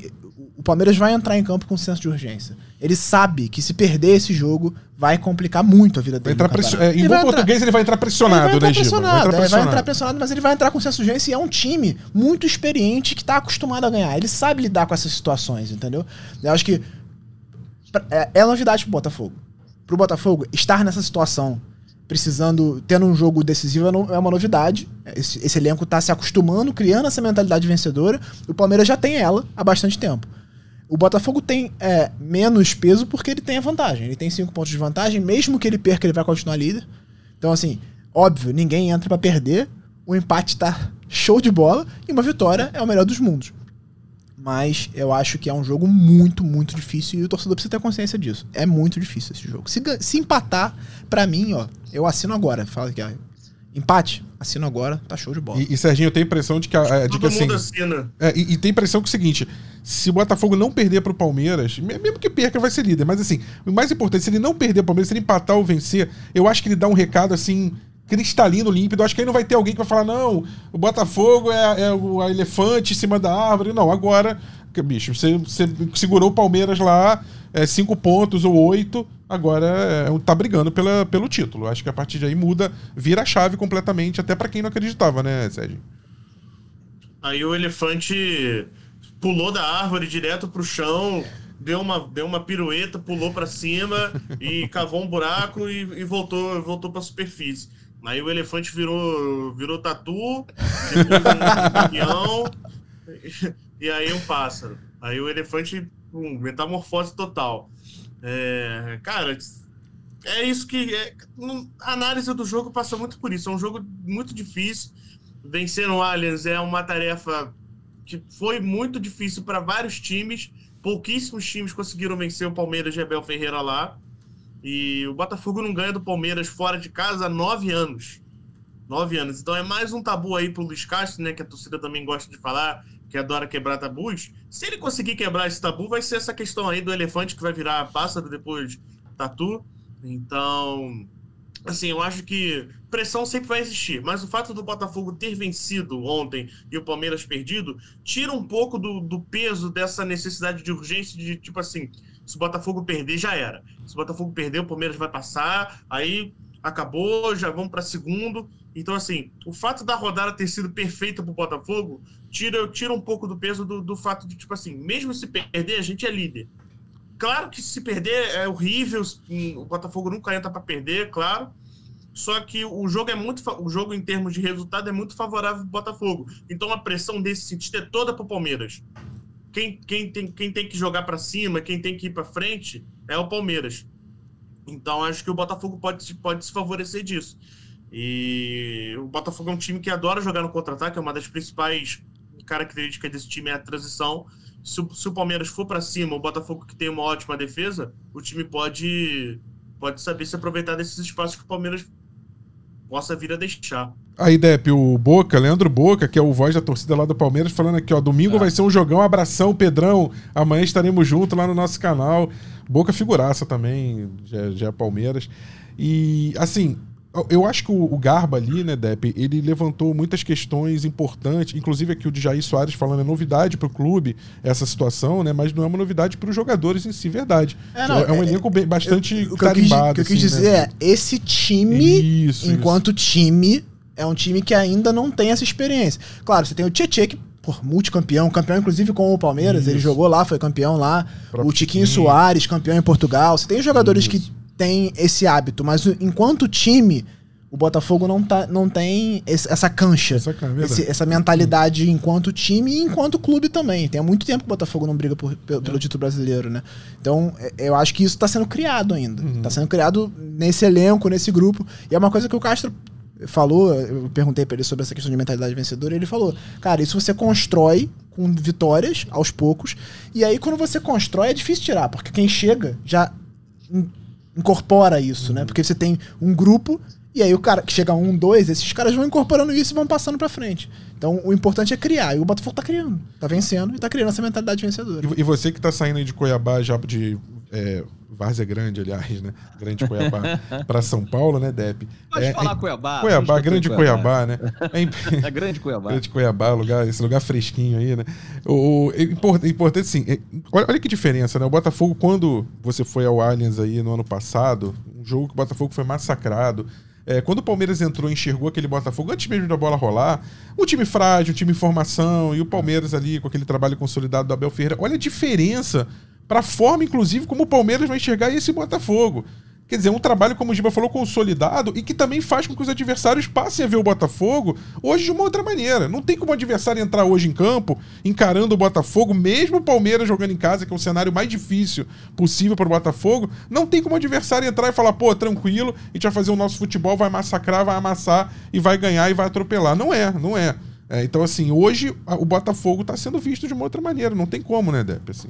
o Palmeiras vai entrar em campo com senso de urgência. Ele sabe que se perder esse jogo vai complicar muito a vida dele. Entrar é, em bom português, ele vai entrar pressionado, ele vai entrar né, pressionado, vai entrar pressionado. vai entrar pressionado, mas ele vai entrar com senso de urgência e é um time muito experiente que está acostumado a ganhar. Ele sabe lidar com essas situações, entendeu? Eu acho que é, é novidade pro Botafogo. Pro Botafogo, estar nessa situação precisando, tendo um jogo decisivo é, é uma novidade. Esse, esse elenco está se acostumando, criando essa mentalidade vencedora. O Palmeiras já tem ela há bastante tempo. O Botafogo tem é, menos peso porque ele tem a vantagem. Ele tem cinco pontos de vantagem, mesmo que ele perca, ele vai continuar líder. Então, assim, óbvio, ninguém entra para perder. O empate tá show de bola e uma vitória é o melhor dos mundos. Mas eu acho que é um jogo muito, muito difícil e o torcedor precisa ter consciência disso. É muito difícil esse jogo. Se, se empatar, para mim, ó, eu assino agora. Fala que empate, assino agora, tá show de bola. E, e Serginho, eu tenho a impressão de que, a, de Todo que assim. Mundo assina. É, e, e tem a impressão que é o seguinte: se o Botafogo não perder pro Palmeiras, mesmo que perca, vai ser líder. Mas assim, o mais importante, se ele não perder o Palmeiras, se ele empatar ou vencer, eu acho que ele dá um recado assim. Cristalino, límpido. Acho que aí não vai ter alguém que vai falar, não, o Botafogo é, é o elefante em cima da árvore. Não, agora, bicho, você, você segurou o Palmeiras lá, é, cinco pontos ou oito, agora é, tá brigando pela, pelo título. Acho que a partir de aí muda, vira a chave completamente, até para quem não acreditava, né, Sérgio? Aí o elefante pulou da árvore direto pro chão, deu uma, deu uma pirueta, pulou para cima (laughs) e cavou um buraco e, e voltou, voltou para a superfície. Aí o elefante virou, virou tatu, depois um (laughs) caminhão e, e aí um pássaro. Aí o elefante, um, metamorfose total. É, cara, é isso que. É, a análise do jogo passa muito por isso. É um jogo muito difícil. Vencer no Allianz é uma tarefa que foi muito difícil para vários times. Pouquíssimos times conseguiram vencer o Palmeiras de Abel Ferreira lá. E o Botafogo não ganha do Palmeiras fora de casa há nove anos. Nove anos. Então é mais um tabu aí pro Luiz Castro, né? Que a torcida também gosta de falar, que adora quebrar tabus. Se ele conseguir quebrar esse tabu, vai ser essa questão aí do elefante que vai virar pássaro depois tatu. Então, assim, eu acho que pressão sempre vai existir, mas o fato do Botafogo ter vencido ontem e o Palmeiras perdido tira um pouco do, do peso dessa necessidade de urgência de tipo assim, se o Botafogo perder já era. Se o Botafogo perder, o Palmeiras vai passar, aí acabou, já vamos para segundo. Então assim, o fato da rodada ter sido perfeita para o Botafogo tira, tira um pouco do peso do, do fato de tipo assim, mesmo se perder, a gente é líder. Claro que se perder é horrível, o Botafogo nunca entra para perder, claro. Só que o jogo é muito o jogo em termos de resultado é muito favorável para o Botafogo. Então a pressão desse sentido é toda para o Palmeiras. Quem, quem, tem, quem tem que jogar para cima, quem tem que ir para frente é o Palmeiras. Então acho que o Botafogo pode, pode se favorecer disso. E o Botafogo é um time que adora jogar no contra-ataque, é uma das principais características desse time é a transição se o, se o Palmeiras for para cima, o Botafogo que tem uma ótima defesa, o time pode, pode saber se aproveitar desses espaços que o Palmeiras possa vir a deixar. Aí, Depp, o Boca, Leandro Boca, que é o voz da torcida lá do Palmeiras, falando aqui, ó, domingo é. vai ser um jogão, abração, Pedrão, amanhã estaremos juntos lá no nosso canal. Boca figuraça também, já, já é Palmeiras. E, assim, eu acho que o, Garba ali, né, Depp, ele levantou muitas questões importantes, inclusive aqui o de Jair Soares falando é novidade para o clube essa situação, né, mas não é uma novidade para os jogadores em si, verdade. É, não, é um é, elenco bem, bastante eu, o que carimbado. O que eu quis, assim, dizer né? é, esse time, isso, enquanto isso. time, é um time que ainda não tem essa experiência. Claro, você tem o Tietchan que por multicampeão, campeão inclusive com o Palmeiras, Isso. ele jogou lá, foi campeão lá. O Tiquinho Soares, campeão em Portugal. Você tem jogadores que têm esse hábito, mas enquanto time, o Botafogo não, tá, não tem esse, essa cancha, essa, esse, essa mentalidade enquanto time e enquanto clube também. Tem há muito tempo que o Botafogo não briga por, pelo, pelo, título brasileiro, né? Então, é, eu acho que isso está sendo criado ainda. Está uhum. sendo criado nesse elenco, nesse grupo. E é uma coisa que o Castro falou, eu perguntei para ele sobre essa questão de mentalidade vencedora, e ele falou: "Cara, isso você constrói com vitórias aos poucos, e aí quando você constrói é difícil tirar, porque quem chega já incorpora isso, né? Porque você tem um grupo e aí o cara que chega um, dois, esses caras vão incorporando isso e vão passando para frente. Então o importante é criar. E o Botafogo tá criando. Tá vencendo e tá criando essa mentalidade vencedora. E, você que tá saindo de Cuiabá já de é, Várzea Grande, aliás, né? Grande Cuiabá, (laughs) para São Paulo, né, Dep? Pode é, falar é, Cuiabá. Cuiabá, Grande Cuiabá, né? É, (laughs) é Grande Cuiabá. Grande Cuiabá, lugar, esse lugar fresquinho aí, né? O, é importante, importante sim. É, olha, olha, que diferença, né? O Botafogo, quando você foi ao Allianz aí no ano passado, um jogo que o Botafogo foi massacrado. É, quando o Palmeiras entrou e enxergou aquele Botafogo, antes mesmo da bola rolar, um time frágil, um time em formação, e o Palmeiras ali com aquele trabalho consolidado do Abel Ferreira. Olha a diferença para a forma, inclusive, como o Palmeiras vai enxergar esse Botafogo. Quer dizer, um trabalho, como o Giba falou, consolidado e que também faz com que os adversários passem a ver o Botafogo hoje de uma outra maneira. Não tem como o adversário entrar hoje em campo encarando o Botafogo, mesmo o Palmeiras jogando em casa, que é o cenário mais difícil possível para o Botafogo. Não tem como o adversário entrar e falar, pô, tranquilo, a gente vai fazer o nosso futebol, vai massacrar, vai amassar e vai ganhar e vai atropelar. Não é, não é. é então, assim, hoje o Botafogo está sendo visto de uma outra maneira. Não tem como, né, Depp? Assim.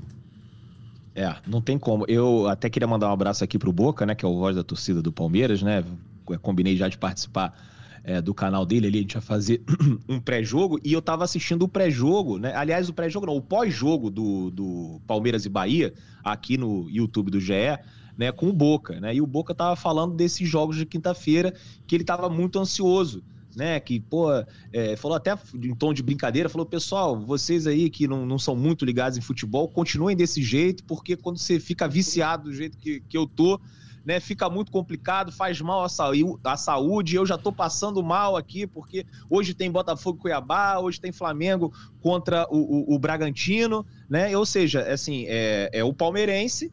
É, não tem como. Eu até queria mandar um abraço aqui pro Boca, né, que é o voz da torcida do Palmeiras, né? Combinei já de participar é, do canal dele ali, a gente ia fazer (clears throat) um pré-jogo e eu tava assistindo o pré-jogo, né? Aliás, o pré-jogo não, o pós-jogo do, do Palmeiras e Bahia, aqui no YouTube do GE, né, com o Boca, né? E o Boca tava falando desses jogos de quinta-feira que ele tava muito ansioso né? Que, pô, é, falou até em tom de brincadeira, falou, pessoal, vocês aí que não, não são muito ligados em futebol, continuem desse jeito, porque quando você fica viciado do jeito que, que eu tô, né, fica muito complicado, faz mal à, saúde, à saúde. Eu já tô passando mal aqui, porque hoje tem Botafogo Cuiabá, hoje tem Flamengo contra o, o, o Bragantino, né? Ou seja, assim, é, é o palmeirense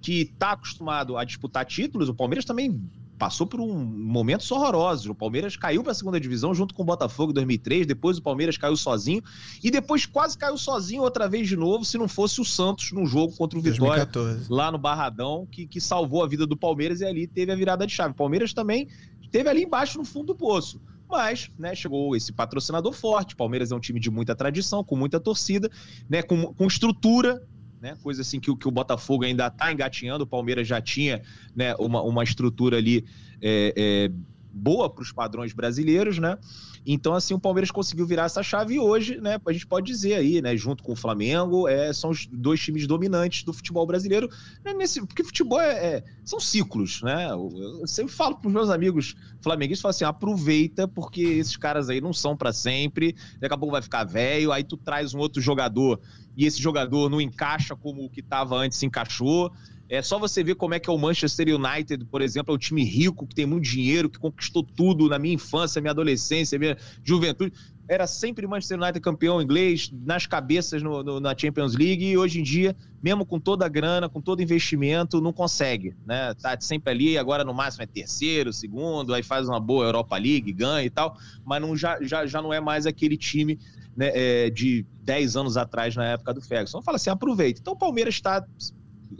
que tá acostumado a disputar títulos, o Palmeiras também passou por um momentos horrorosos. O Palmeiras caiu para a segunda divisão junto com o Botafogo em 2003, depois o Palmeiras caiu sozinho e depois quase caiu sozinho outra vez de novo, se não fosse o Santos num jogo contra o Vitória 2014. lá no Barradão, que, que salvou a vida do Palmeiras e ali teve a virada de chave. O Palmeiras também teve ali embaixo no fundo do poço. Mas, né, chegou esse patrocinador forte. Palmeiras é um time de muita tradição, com muita torcida, né, com, com estrutura, né? Coisa assim que, que o Botafogo ainda está engatinhando, o Palmeiras já tinha né, uma, uma estrutura ali é, é, boa para os padrões brasileiros, né? Então, assim, o Palmeiras conseguiu virar essa chave e hoje, né, a gente pode dizer aí, né, junto com o Flamengo, é, são os dois times dominantes do futebol brasileiro, né, nesse, porque futebol é, é, são ciclos, né? Eu sempre falo para os meus amigos flamenguistas, falo assim, aproveita, porque esses caras aí não são para sempre, daqui a pouco vai ficar velho, aí tu traz um outro jogador e esse jogador não encaixa como o que estava antes se encaixou. É só você ver como é que é o Manchester United, por exemplo, é um time rico, que tem muito dinheiro, que conquistou tudo na minha infância, minha adolescência, minha juventude. Era sempre Manchester United campeão inglês, nas cabeças no, no, na Champions League, e hoje em dia, mesmo com toda a grana, com todo investimento, não consegue, né? Tá sempre ali, agora no máximo é terceiro, segundo, aí faz uma boa Europa League, ganha e tal, mas não, já, já, já não é mais aquele time né, é, de 10 anos atrás, na época do Ferguson. Fala assim, aproveita. Então o Palmeiras está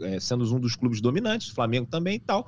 é, sendo um dos clubes dominantes, Flamengo também e tal.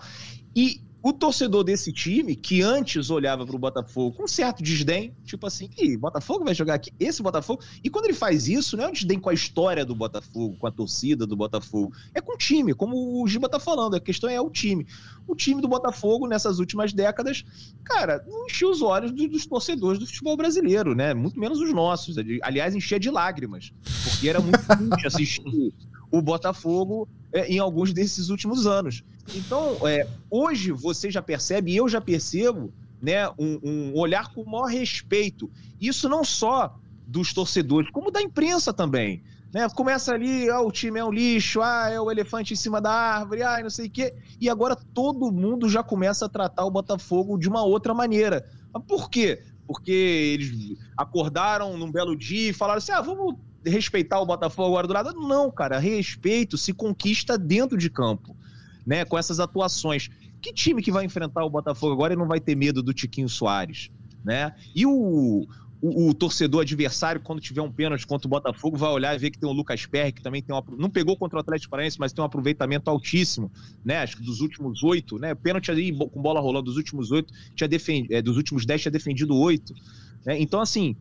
E o torcedor desse time, que antes olhava para o Botafogo com certo desdém, tipo assim, Ih, Botafogo vai jogar aqui, esse Botafogo. E quando ele faz isso, não é um desdém com a história do Botafogo, com a torcida do Botafogo, é com o time, como o Giba tá falando, a questão é o time. O time do Botafogo, nessas últimas décadas, cara, não enchia os olhos dos, dos torcedores do futebol brasileiro, né? Muito menos os nossos. Aliás, enchia de lágrimas, porque era muito triste assistir o Botafogo é, em alguns desses últimos anos. Então, é, hoje você já percebe, e eu já percebo, né, um, um olhar com o maior respeito. Isso não só dos torcedores, como da imprensa também. Né? Começa ali, ah, o time é um lixo, ah, é o elefante em cima da árvore, ah, não sei o quê. E agora todo mundo já começa a tratar o Botafogo de uma outra maneira. Por quê? Porque eles acordaram num belo dia e falaram assim: ah, vamos respeitar o Botafogo agora do nada. Não, cara, respeito se conquista dentro de campo, né? Com essas atuações. Que time que vai enfrentar o Botafogo agora e não vai ter medo do Tiquinho Soares, né? E o, o, o, torcedor adversário, quando tiver um pênalti contra o Botafogo, vai olhar e ver que tem o Lucas Perry, que também tem um, não pegou contra o Atlético Paranaense, mas tem um aproveitamento altíssimo, né? Acho que dos últimos oito, né? Pênalti ali com bola rolando dos últimos oito, tinha defendido, é, dos últimos dez tinha defendido oito. Né? Então, assim,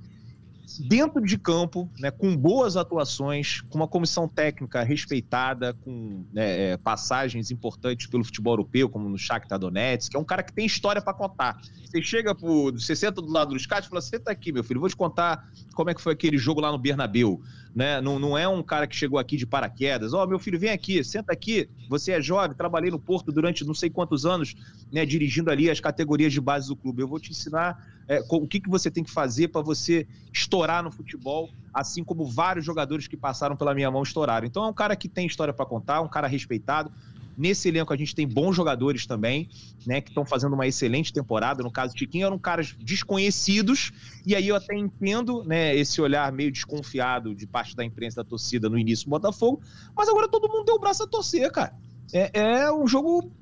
dentro de campo, né, com boas atuações, com uma comissão técnica respeitada, com né, é, passagens importantes pelo futebol europeu, como no Shakhtar Donetsk, que é um cara que tem história para contar. Você chega pro, você senta do lado dos caras e fala: "Senta aqui, meu filho, vou te contar como é que foi aquele jogo lá no Bernabéu". Né? Não, não é um cara que chegou aqui de paraquedas. Ó, oh, meu filho, vem aqui, senta aqui. Você é jovem, trabalhei no Porto durante não sei quantos anos, né, dirigindo ali as categorias de base do clube. Eu vou te ensinar é, o que, que você tem que fazer para você estourar no futebol, assim como vários jogadores que passaram pela minha mão estouraram. Então é um cara que tem história para contar, um cara respeitado. Nesse elenco a gente tem bons jogadores também, né, que estão fazendo uma excelente temporada. No caso, Tiquinho eram caras desconhecidos, e aí eu até entendo, né, esse olhar meio desconfiado de parte da imprensa da torcida no início do Botafogo, mas agora todo mundo deu o braço a torcer, cara. É, é um jogo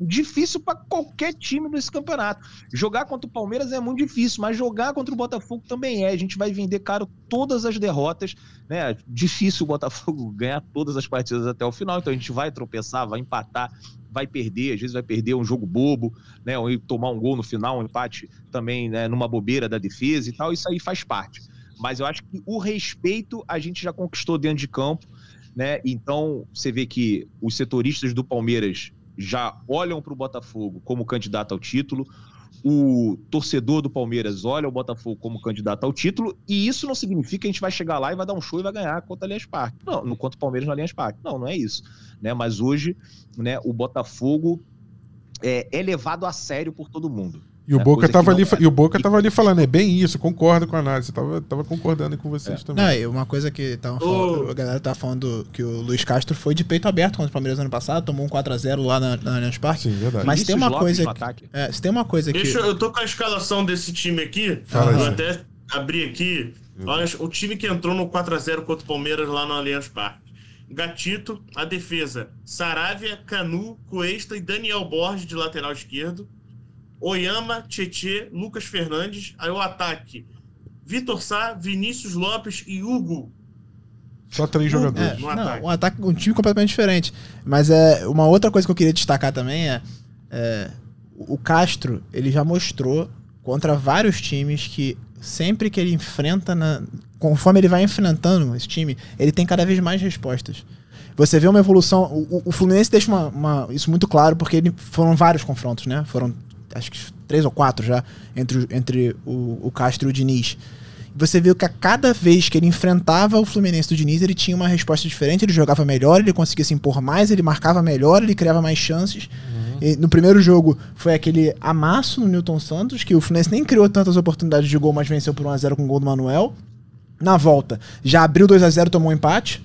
difícil para qualquer time desse campeonato. Jogar contra o Palmeiras é muito difícil, mas jogar contra o Botafogo também é. A gente vai vender caro todas as derrotas, né? Difícil o Botafogo (laughs) ganhar todas as partidas até o final, então a gente vai tropeçar, vai empatar, vai perder, às vezes vai perder um jogo bobo, né? Ou tomar um gol no final, um empate também, né, numa bobeira da defesa e tal, isso aí faz parte. Mas eu acho que o respeito a gente já conquistou dentro de campo, né? Então, você vê que os setoristas do Palmeiras já olham para o Botafogo como candidato ao título, o torcedor do Palmeiras olha o Botafogo como candidato ao título, e isso não significa que a gente vai chegar lá e vai dar um show e vai ganhar contra a Allianz Parque. Não, no contra o Palmeiras no Allianz Parque. Não, não é isso. Né? Mas hoje, né, o Botafogo é, é levado a sério por todo mundo. E o, é, Boca tava ali, é. e o Boca tava ali falando, é bem isso, concordo com a análise. Tava, tava concordando com vocês é. também. Não, e uma coisa que tava falando, oh. a galera tava falando que o Luiz Castro foi de peito aberto contra o Palmeiras ano passado, tomou um 4x0 lá na, na Allianz Parque. Sim, verdade. Mas tem uma coisa. Que, é, se tem uma coisa que. Deixa, eu tô com a escalação desse time aqui. Fala eu até abri aqui. Olha, o time que entrou no 4x0 contra o Palmeiras lá no Allianz Parque. Gatito, a defesa, Saravia, Canu, Cuesta e Daniel Borges de lateral esquerdo. Oyama, Tietê, Lucas Fernandes. Aí o ataque: Vitor Sá, Vinícius Lopes e Hugo. Só três jogadores. É, não, ataque. um ataque, um time completamente diferente. Mas é uma outra coisa que eu queria destacar também é, é o Castro, ele já mostrou contra vários times que sempre que ele enfrenta, na, conforme ele vai enfrentando esse time, ele tem cada vez mais respostas. Você vê uma evolução. O, o Fluminense deixa uma, uma, isso muito claro porque ele, foram vários confrontos, né? Foram acho que três ou quatro já, entre, entre o, o Castro e o Diniz. Você viu que a cada vez que ele enfrentava o Fluminense do Diniz, ele tinha uma resposta diferente, ele jogava melhor, ele conseguia se impor mais, ele marcava melhor, ele criava mais chances. Uhum. no primeiro jogo foi aquele amasso no Newton Santos, que o Fluminense nem criou tantas oportunidades de gol, mas venceu por 1x0 com o gol do Manuel. Na volta, já abriu 2 a 0 tomou um empate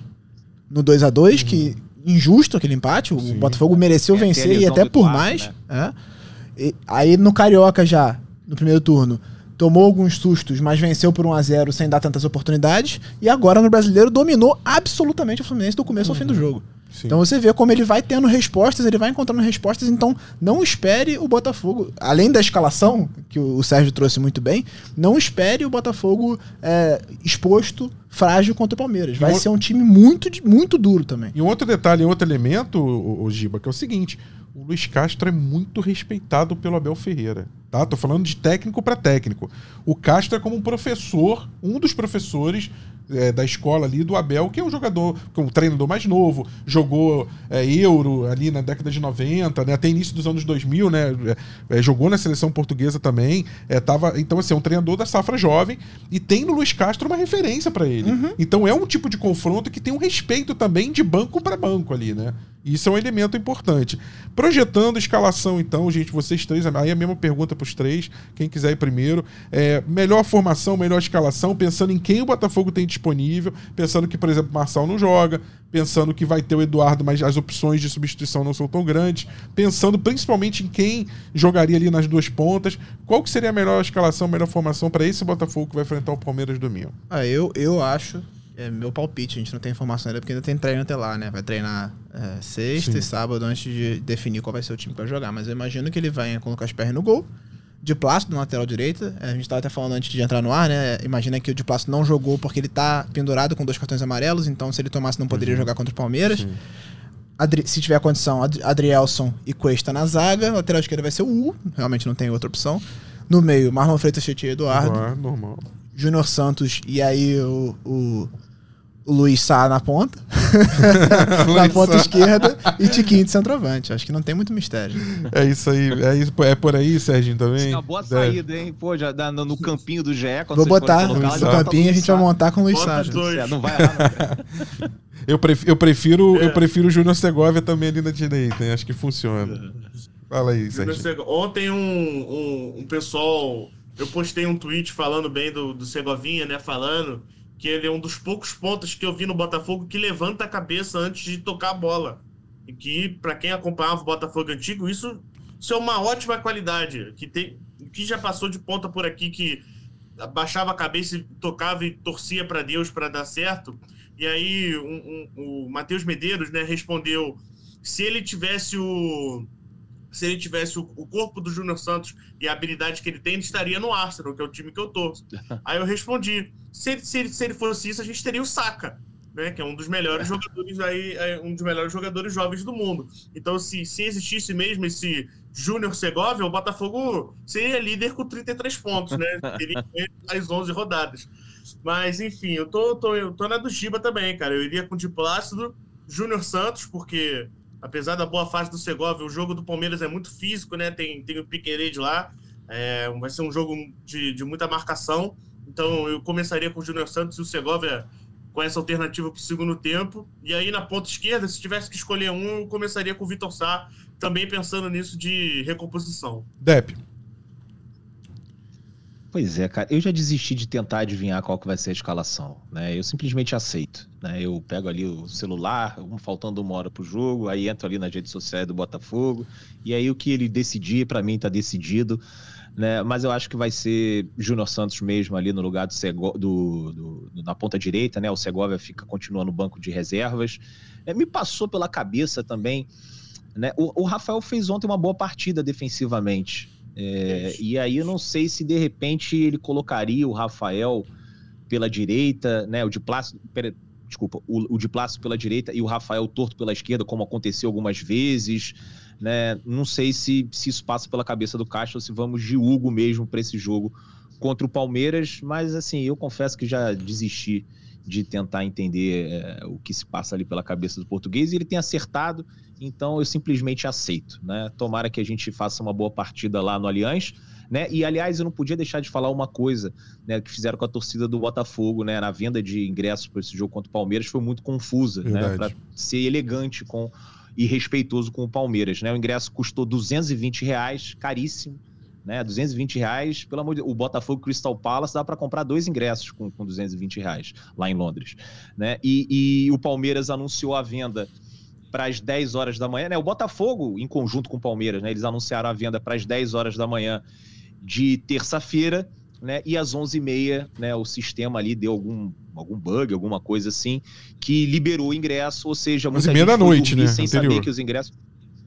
no 2 a 2 uhum. que injusto aquele empate, o Sim. Botafogo mereceu é, vencer e até por mais. Né? É. E, aí no Carioca já, no primeiro turno, tomou alguns sustos, mas venceu por 1 a 0 sem dar tantas oportunidades. E agora no Brasileiro dominou absolutamente o Fluminense do começo uhum. ao fim do jogo. Sim. Então você vê como ele vai tendo respostas, ele vai encontrando respostas. Então não espere o Botafogo, além da escalação, que o Sérgio trouxe muito bem, não espere o Botafogo é, exposto, frágil contra o Palmeiras. Vai ser um time muito, muito duro também. E um outro detalhe, outro elemento, o, o Giba, que é o seguinte: o Luiz Castro é muito respeitado pelo Abel Ferreira. Tá? Tô falando de técnico para técnico. O Castro é como um professor, um dos professores é, da escola ali do Abel, que é um jogador, que é um treinador mais novo, jogou é, Euro ali na década de 90, né, até início dos anos 2000, né, é, jogou na seleção portuguesa também, é, tava, então assim, é um treinador da safra jovem e tem no Luiz Castro uma referência para ele. Uhum. Então é um tipo de confronto que tem um respeito também de banco para banco ali, né? Isso é um elemento importante. Projetando escalação, então, gente, vocês três, aí a mesma pergunta os três. Quem quiser ir primeiro. É, melhor formação, melhor escalação, pensando em quem o Botafogo tem disponível, pensando que, por exemplo, o Marçal não joga, pensando que vai ter o Eduardo, mas as opções de substituição não são tão grandes, pensando principalmente em quem jogaria ali nas duas pontas. Qual que seria a melhor escalação, a melhor formação para esse Botafogo que vai enfrentar o Palmeiras domingo? Ah, eu, eu acho é meu palpite, a gente não tem informação ainda porque ainda tem treino até lá, né? Vai treinar é, sexta Sim. e sábado antes de definir qual vai ser o time para jogar. Mas eu imagino que ele vai colocar as pernas no gol. De Plácido na lateral direita. É, a gente tava até falando antes de entrar no ar, né? Imagina que o de Plácido não jogou porque ele tá pendurado com dois cartões amarelos, então se ele tomasse não poderia uhum. jogar contra o Palmeiras. Adri se tiver condição, Ad Adrielson e Cuesta na zaga. Lateral esquerda vai ser o U, realmente não tem outra opção. No meio, Marlon Freitas, Tietchan e Eduardo. Ah, normal. Júnior Santos e aí o o Luiz Sá na ponta, (laughs) na ponta esquerda, e Tiquinho de centroavante. Acho que não tem muito mistério. É isso aí, é, isso, é por aí, Serginho, também? É uma boa Deve. saída, hein? Pô, já dá no, no campinho do GE. Vou botar no campinho, a gente vai montar com o Luiz Sá. É, não vai lá, (laughs) Eu prefiro, eu prefiro, é. eu prefiro o Júnior Segovia também ali na direita, hein? acho que funciona. Fala aí, Serginho. Ontem um, um, um pessoal eu postei um tweet falando bem do, do Segovinha, né? Falando que ele é um dos poucos pontos que eu vi no Botafogo que levanta a cabeça antes de tocar a bola. E que, para quem acompanhava o Botafogo antigo, isso, isso é uma ótima qualidade. Que tem, que já passou de ponta por aqui que baixava a cabeça e tocava e torcia para Deus para dar certo. E aí um, um, o Matheus Medeiros né, respondeu: se ele tivesse o se ele tivesse o, o corpo do Júnior Santos e a habilidade que ele tem, ele estaria no Arsenal, que é o time que eu torço. (laughs) Aí eu respondi: se, se, se ele fosse isso, a gente teria o Saka. Né, que é um dos melhores jogadores aí, é um dos melhores jogadores jovens do mundo. Então, se, se existisse mesmo esse Júnior Segovia, o Botafogo seria líder com 33 pontos, né? (laughs) Teria as 11 rodadas. Mas, enfim, eu tô, tô, eu tô na do Chiba também, cara. Eu iria com o Diplácido, Júnior Santos, porque apesar da boa fase do Segovia, o jogo do Palmeiras é muito físico, né? Tem, tem o Piqueires lá, é, vai ser um jogo de, de muita marcação. Então eu começaria com o Júnior Santos e o Segovia com essa alternativa para o segundo tempo. E aí na ponta esquerda, se tivesse que escolher um, eu começaria com o Vitor Sá, também pensando nisso de recomposição. Dep. Pois é, cara. Eu já desisti de tentar adivinhar qual que vai ser a escalação, né? Eu simplesmente aceito, né? Eu pego ali o celular, faltando uma hora pro jogo, aí entro ali nas redes sociais do Botafogo, e aí o que ele decidir, para mim, tá decidido, né? Mas eu acho que vai ser Júnior Santos mesmo ali no lugar do, Sego, do, do, na ponta direita, né? O Segovia fica continuando no banco de reservas. É, me passou pela cabeça também, né? O, o Rafael fez ontem uma boa partida defensivamente, é, e aí eu não sei se de repente ele colocaria o Rafael pela direita, né? O de Plácido, pera, desculpa, o, o de Plácido pela direita e o Rafael torto pela esquerda, como aconteceu algumas vezes, né? Não sei se, se isso passa pela cabeça do Castro se vamos de Hugo mesmo para esse jogo contra o Palmeiras, mas assim, eu confesso que já desisti de tentar entender é, o que se passa ali pela cabeça do português e ele tem acertado então eu simplesmente aceito, né? Tomara que a gente faça uma boa partida lá no Allianz, né? E aliás, eu não podia deixar de falar uma coisa, né, que fizeram com a torcida do Botafogo, né, na venda de ingressos para esse jogo contra o Palmeiras foi muito confusa, né, Verdade. né, para ser elegante com e respeitoso com o Palmeiras, né? O ingresso custou 220 reais, caríssimo, né? 220 reais, pelo amor de Deus, o Botafogo Crystal Palace dá para comprar dois ingressos com, com 220 reais lá em Londres, né? E, e o Palmeiras anunciou a venda para as 10 horas da manhã, né? O Botafogo, em conjunto com o Palmeiras, né? Eles anunciaram a venda para as 10 horas da manhã de terça-feira, né? E às 11h30, né? O sistema ali deu algum, algum bug, alguma coisa assim, que liberou o ingresso, ou seja, muita 11 gente da noite, né? sem Anterior. saber que os ingressos.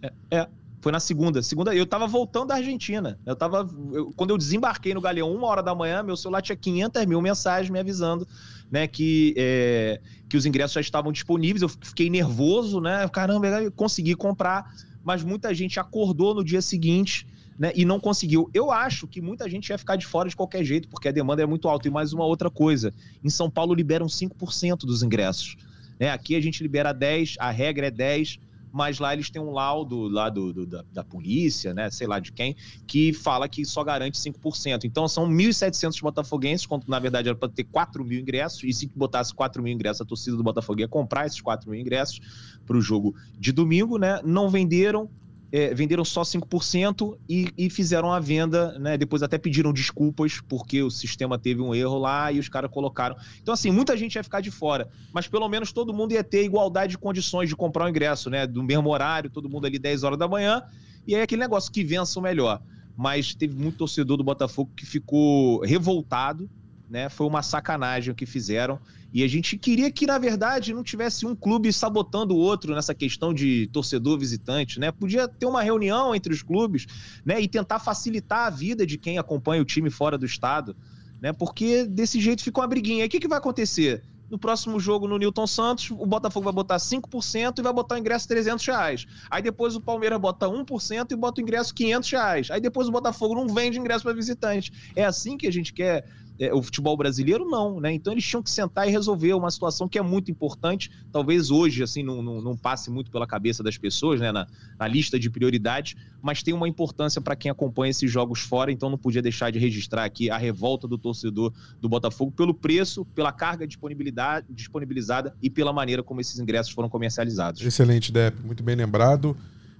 É, é, foi na segunda. Segunda, eu tava voltando da Argentina. Eu tava. Eu, quando eu desembarquei no Galeão, uma hora da manhã, meu celular tinha 500 mil mensagens me avisando né, que, é, que os ingressos já estavam disponíveis. Eu fiquei nervoso, né? Caramba, eu consegui comprar, mas muita gente acordou no dia seguinte. Né, e não conseguiu. Eu acho que muita gente ia ficar de fora de qualquer jeito, porque a demanda é muito alta. E mais uma outra coisa: em São Paulo liberam 5% dos ingressos. Né? Aqui a gente libera 10%, a regra é 10% mas lá eles têm um laudo lá do, do da, da, polícia, né, sei lá de quem, que fala que só garante 5%. Então são 1.700 botafoguenses, quando na verdade era para ter 4 mil ingressos, e se botasse 4 mil ingressos, a torcida do Botafogo ia comprar esses 4 mil ingressos para o jogo de domingo, né? Não venderam, é, venderam só 5% e, e fizeram a venda, né? Depois até pediram desculpas porque o sistema teve um erro lá e os caras colocaram. Então, assim, muita gente ia ficar de fora, mas pelo menos todo mundo ia ter igualdade de condições de comprar o ingresso, né? Do mesmo horário, todo mundo ali 10 horas da manhã, e aí aquele negócio que vença o melhor. Mas teve muito torcedor do Botafogo que ficou revoltado, né? Foi uma sacanagem o que fizeram. E a gente queria que, na verdade, não tivesse um clube sabotando o outro nessa questão de torcedor visitante, né? Podia ter uma reunião entre os clubes, né? E tentar facilitar a vida de quem acompanha o time fora do estado, né? Porque desse jeito ficou uma briguinha. E o que, que vai acontecer? No próximo jogo no Newton Santos, o Botafogo vai botar 5% e vai botar o ingresso 300 reais. Aí depois o Palmeiras bota 1% e bota o ingresso 500 reais. Aí depois o Botafogo não vende ingresso para visitante. É assim que a gente quer é, o futebol brasileiro não, né? Então eles tinham que sentar e resolver uma situação que é muito importante. Talvez hoje, assim, não, não, não passe muito pela cabeça das pessoas, né? Na, na lista de prioridades, mas tem uma importância para quem acompanha esses jogos fora, então não podia deixar de registrar aqui a revolta do torcedor do Botafogo pelo preço, pela carga disponibilidade, disponibilizada e pela maneira como esses ingressos foram comercializados. Excelente, Dep, muito bem lembrado.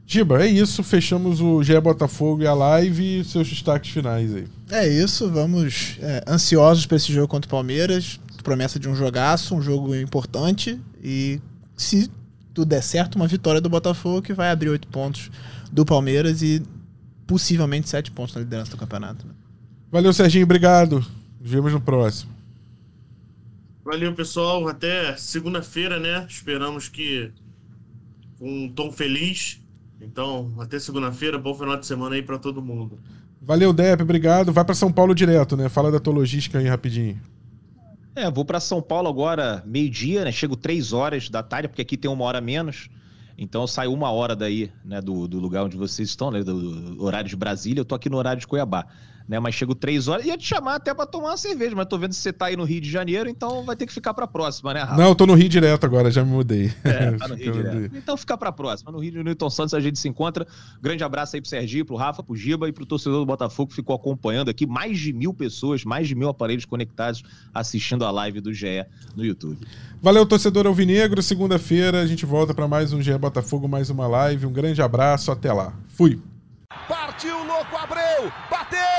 Giba, é isso. Fechamos o GE Botafogo e a live e seus destaques finais aí. É isso, vamos é, ansiosos para esse jogo contra o Palmeiras. Promessa de um jogaço, um jogo importante. E se tudo der certo, uma vitória do Botafogo que vai abrir oito pontos do Palmeiras e possivelmente sete pontos na liderança do campeonato. Né? Valeu, Serginho. Obrigado. Nos vemos no próximo. Valeu, pessoal. Até segunda-feira, né? Esperamos que com um tom feliz então, até segunda-feira, bom final de semana aí para todo mundo. Valeu, Dep, obrigado. Vai para São Paulo direto, né? Fala da tua logística aí rapidinho. É, vou para São Paulo agora meio-dia, né? Chego três horas da tarde, porque aqui tem uma hora menos. Então eu saio uma hora daí, né, do, do lugar onde vocês estão, né, do, do horário de Brasília, eu tô aqui no horário de Cuiabá né? Mas chego três horas. Ia te chamar até para tomar uma cerveja, mas tô vendo se você tá aí no Rio de Janeiro, então vai ter que ficar pra próxima, né, Rafa? Não, eu tô no Rio direto agora, já me mudei. É, tá no (laughs) Rio direto. Então fica pra próxima. No Rio de Newton Santos a gente se encontra. Grande abraço aí pro Serginho, pro Rafa, pro Giba e pro torcedor do Botafogo que ficou acompanhando aqui. Mais de mil pessoas, mais de mil aparelhos conectados assistindo a live do GE no YouTube. Valeu, torcedor Alvinegro. Segunda-feira a gente volta para mais um GE Botafogo, mais uma live. Um grande abraço, até lá. Fui. Partiu, louco,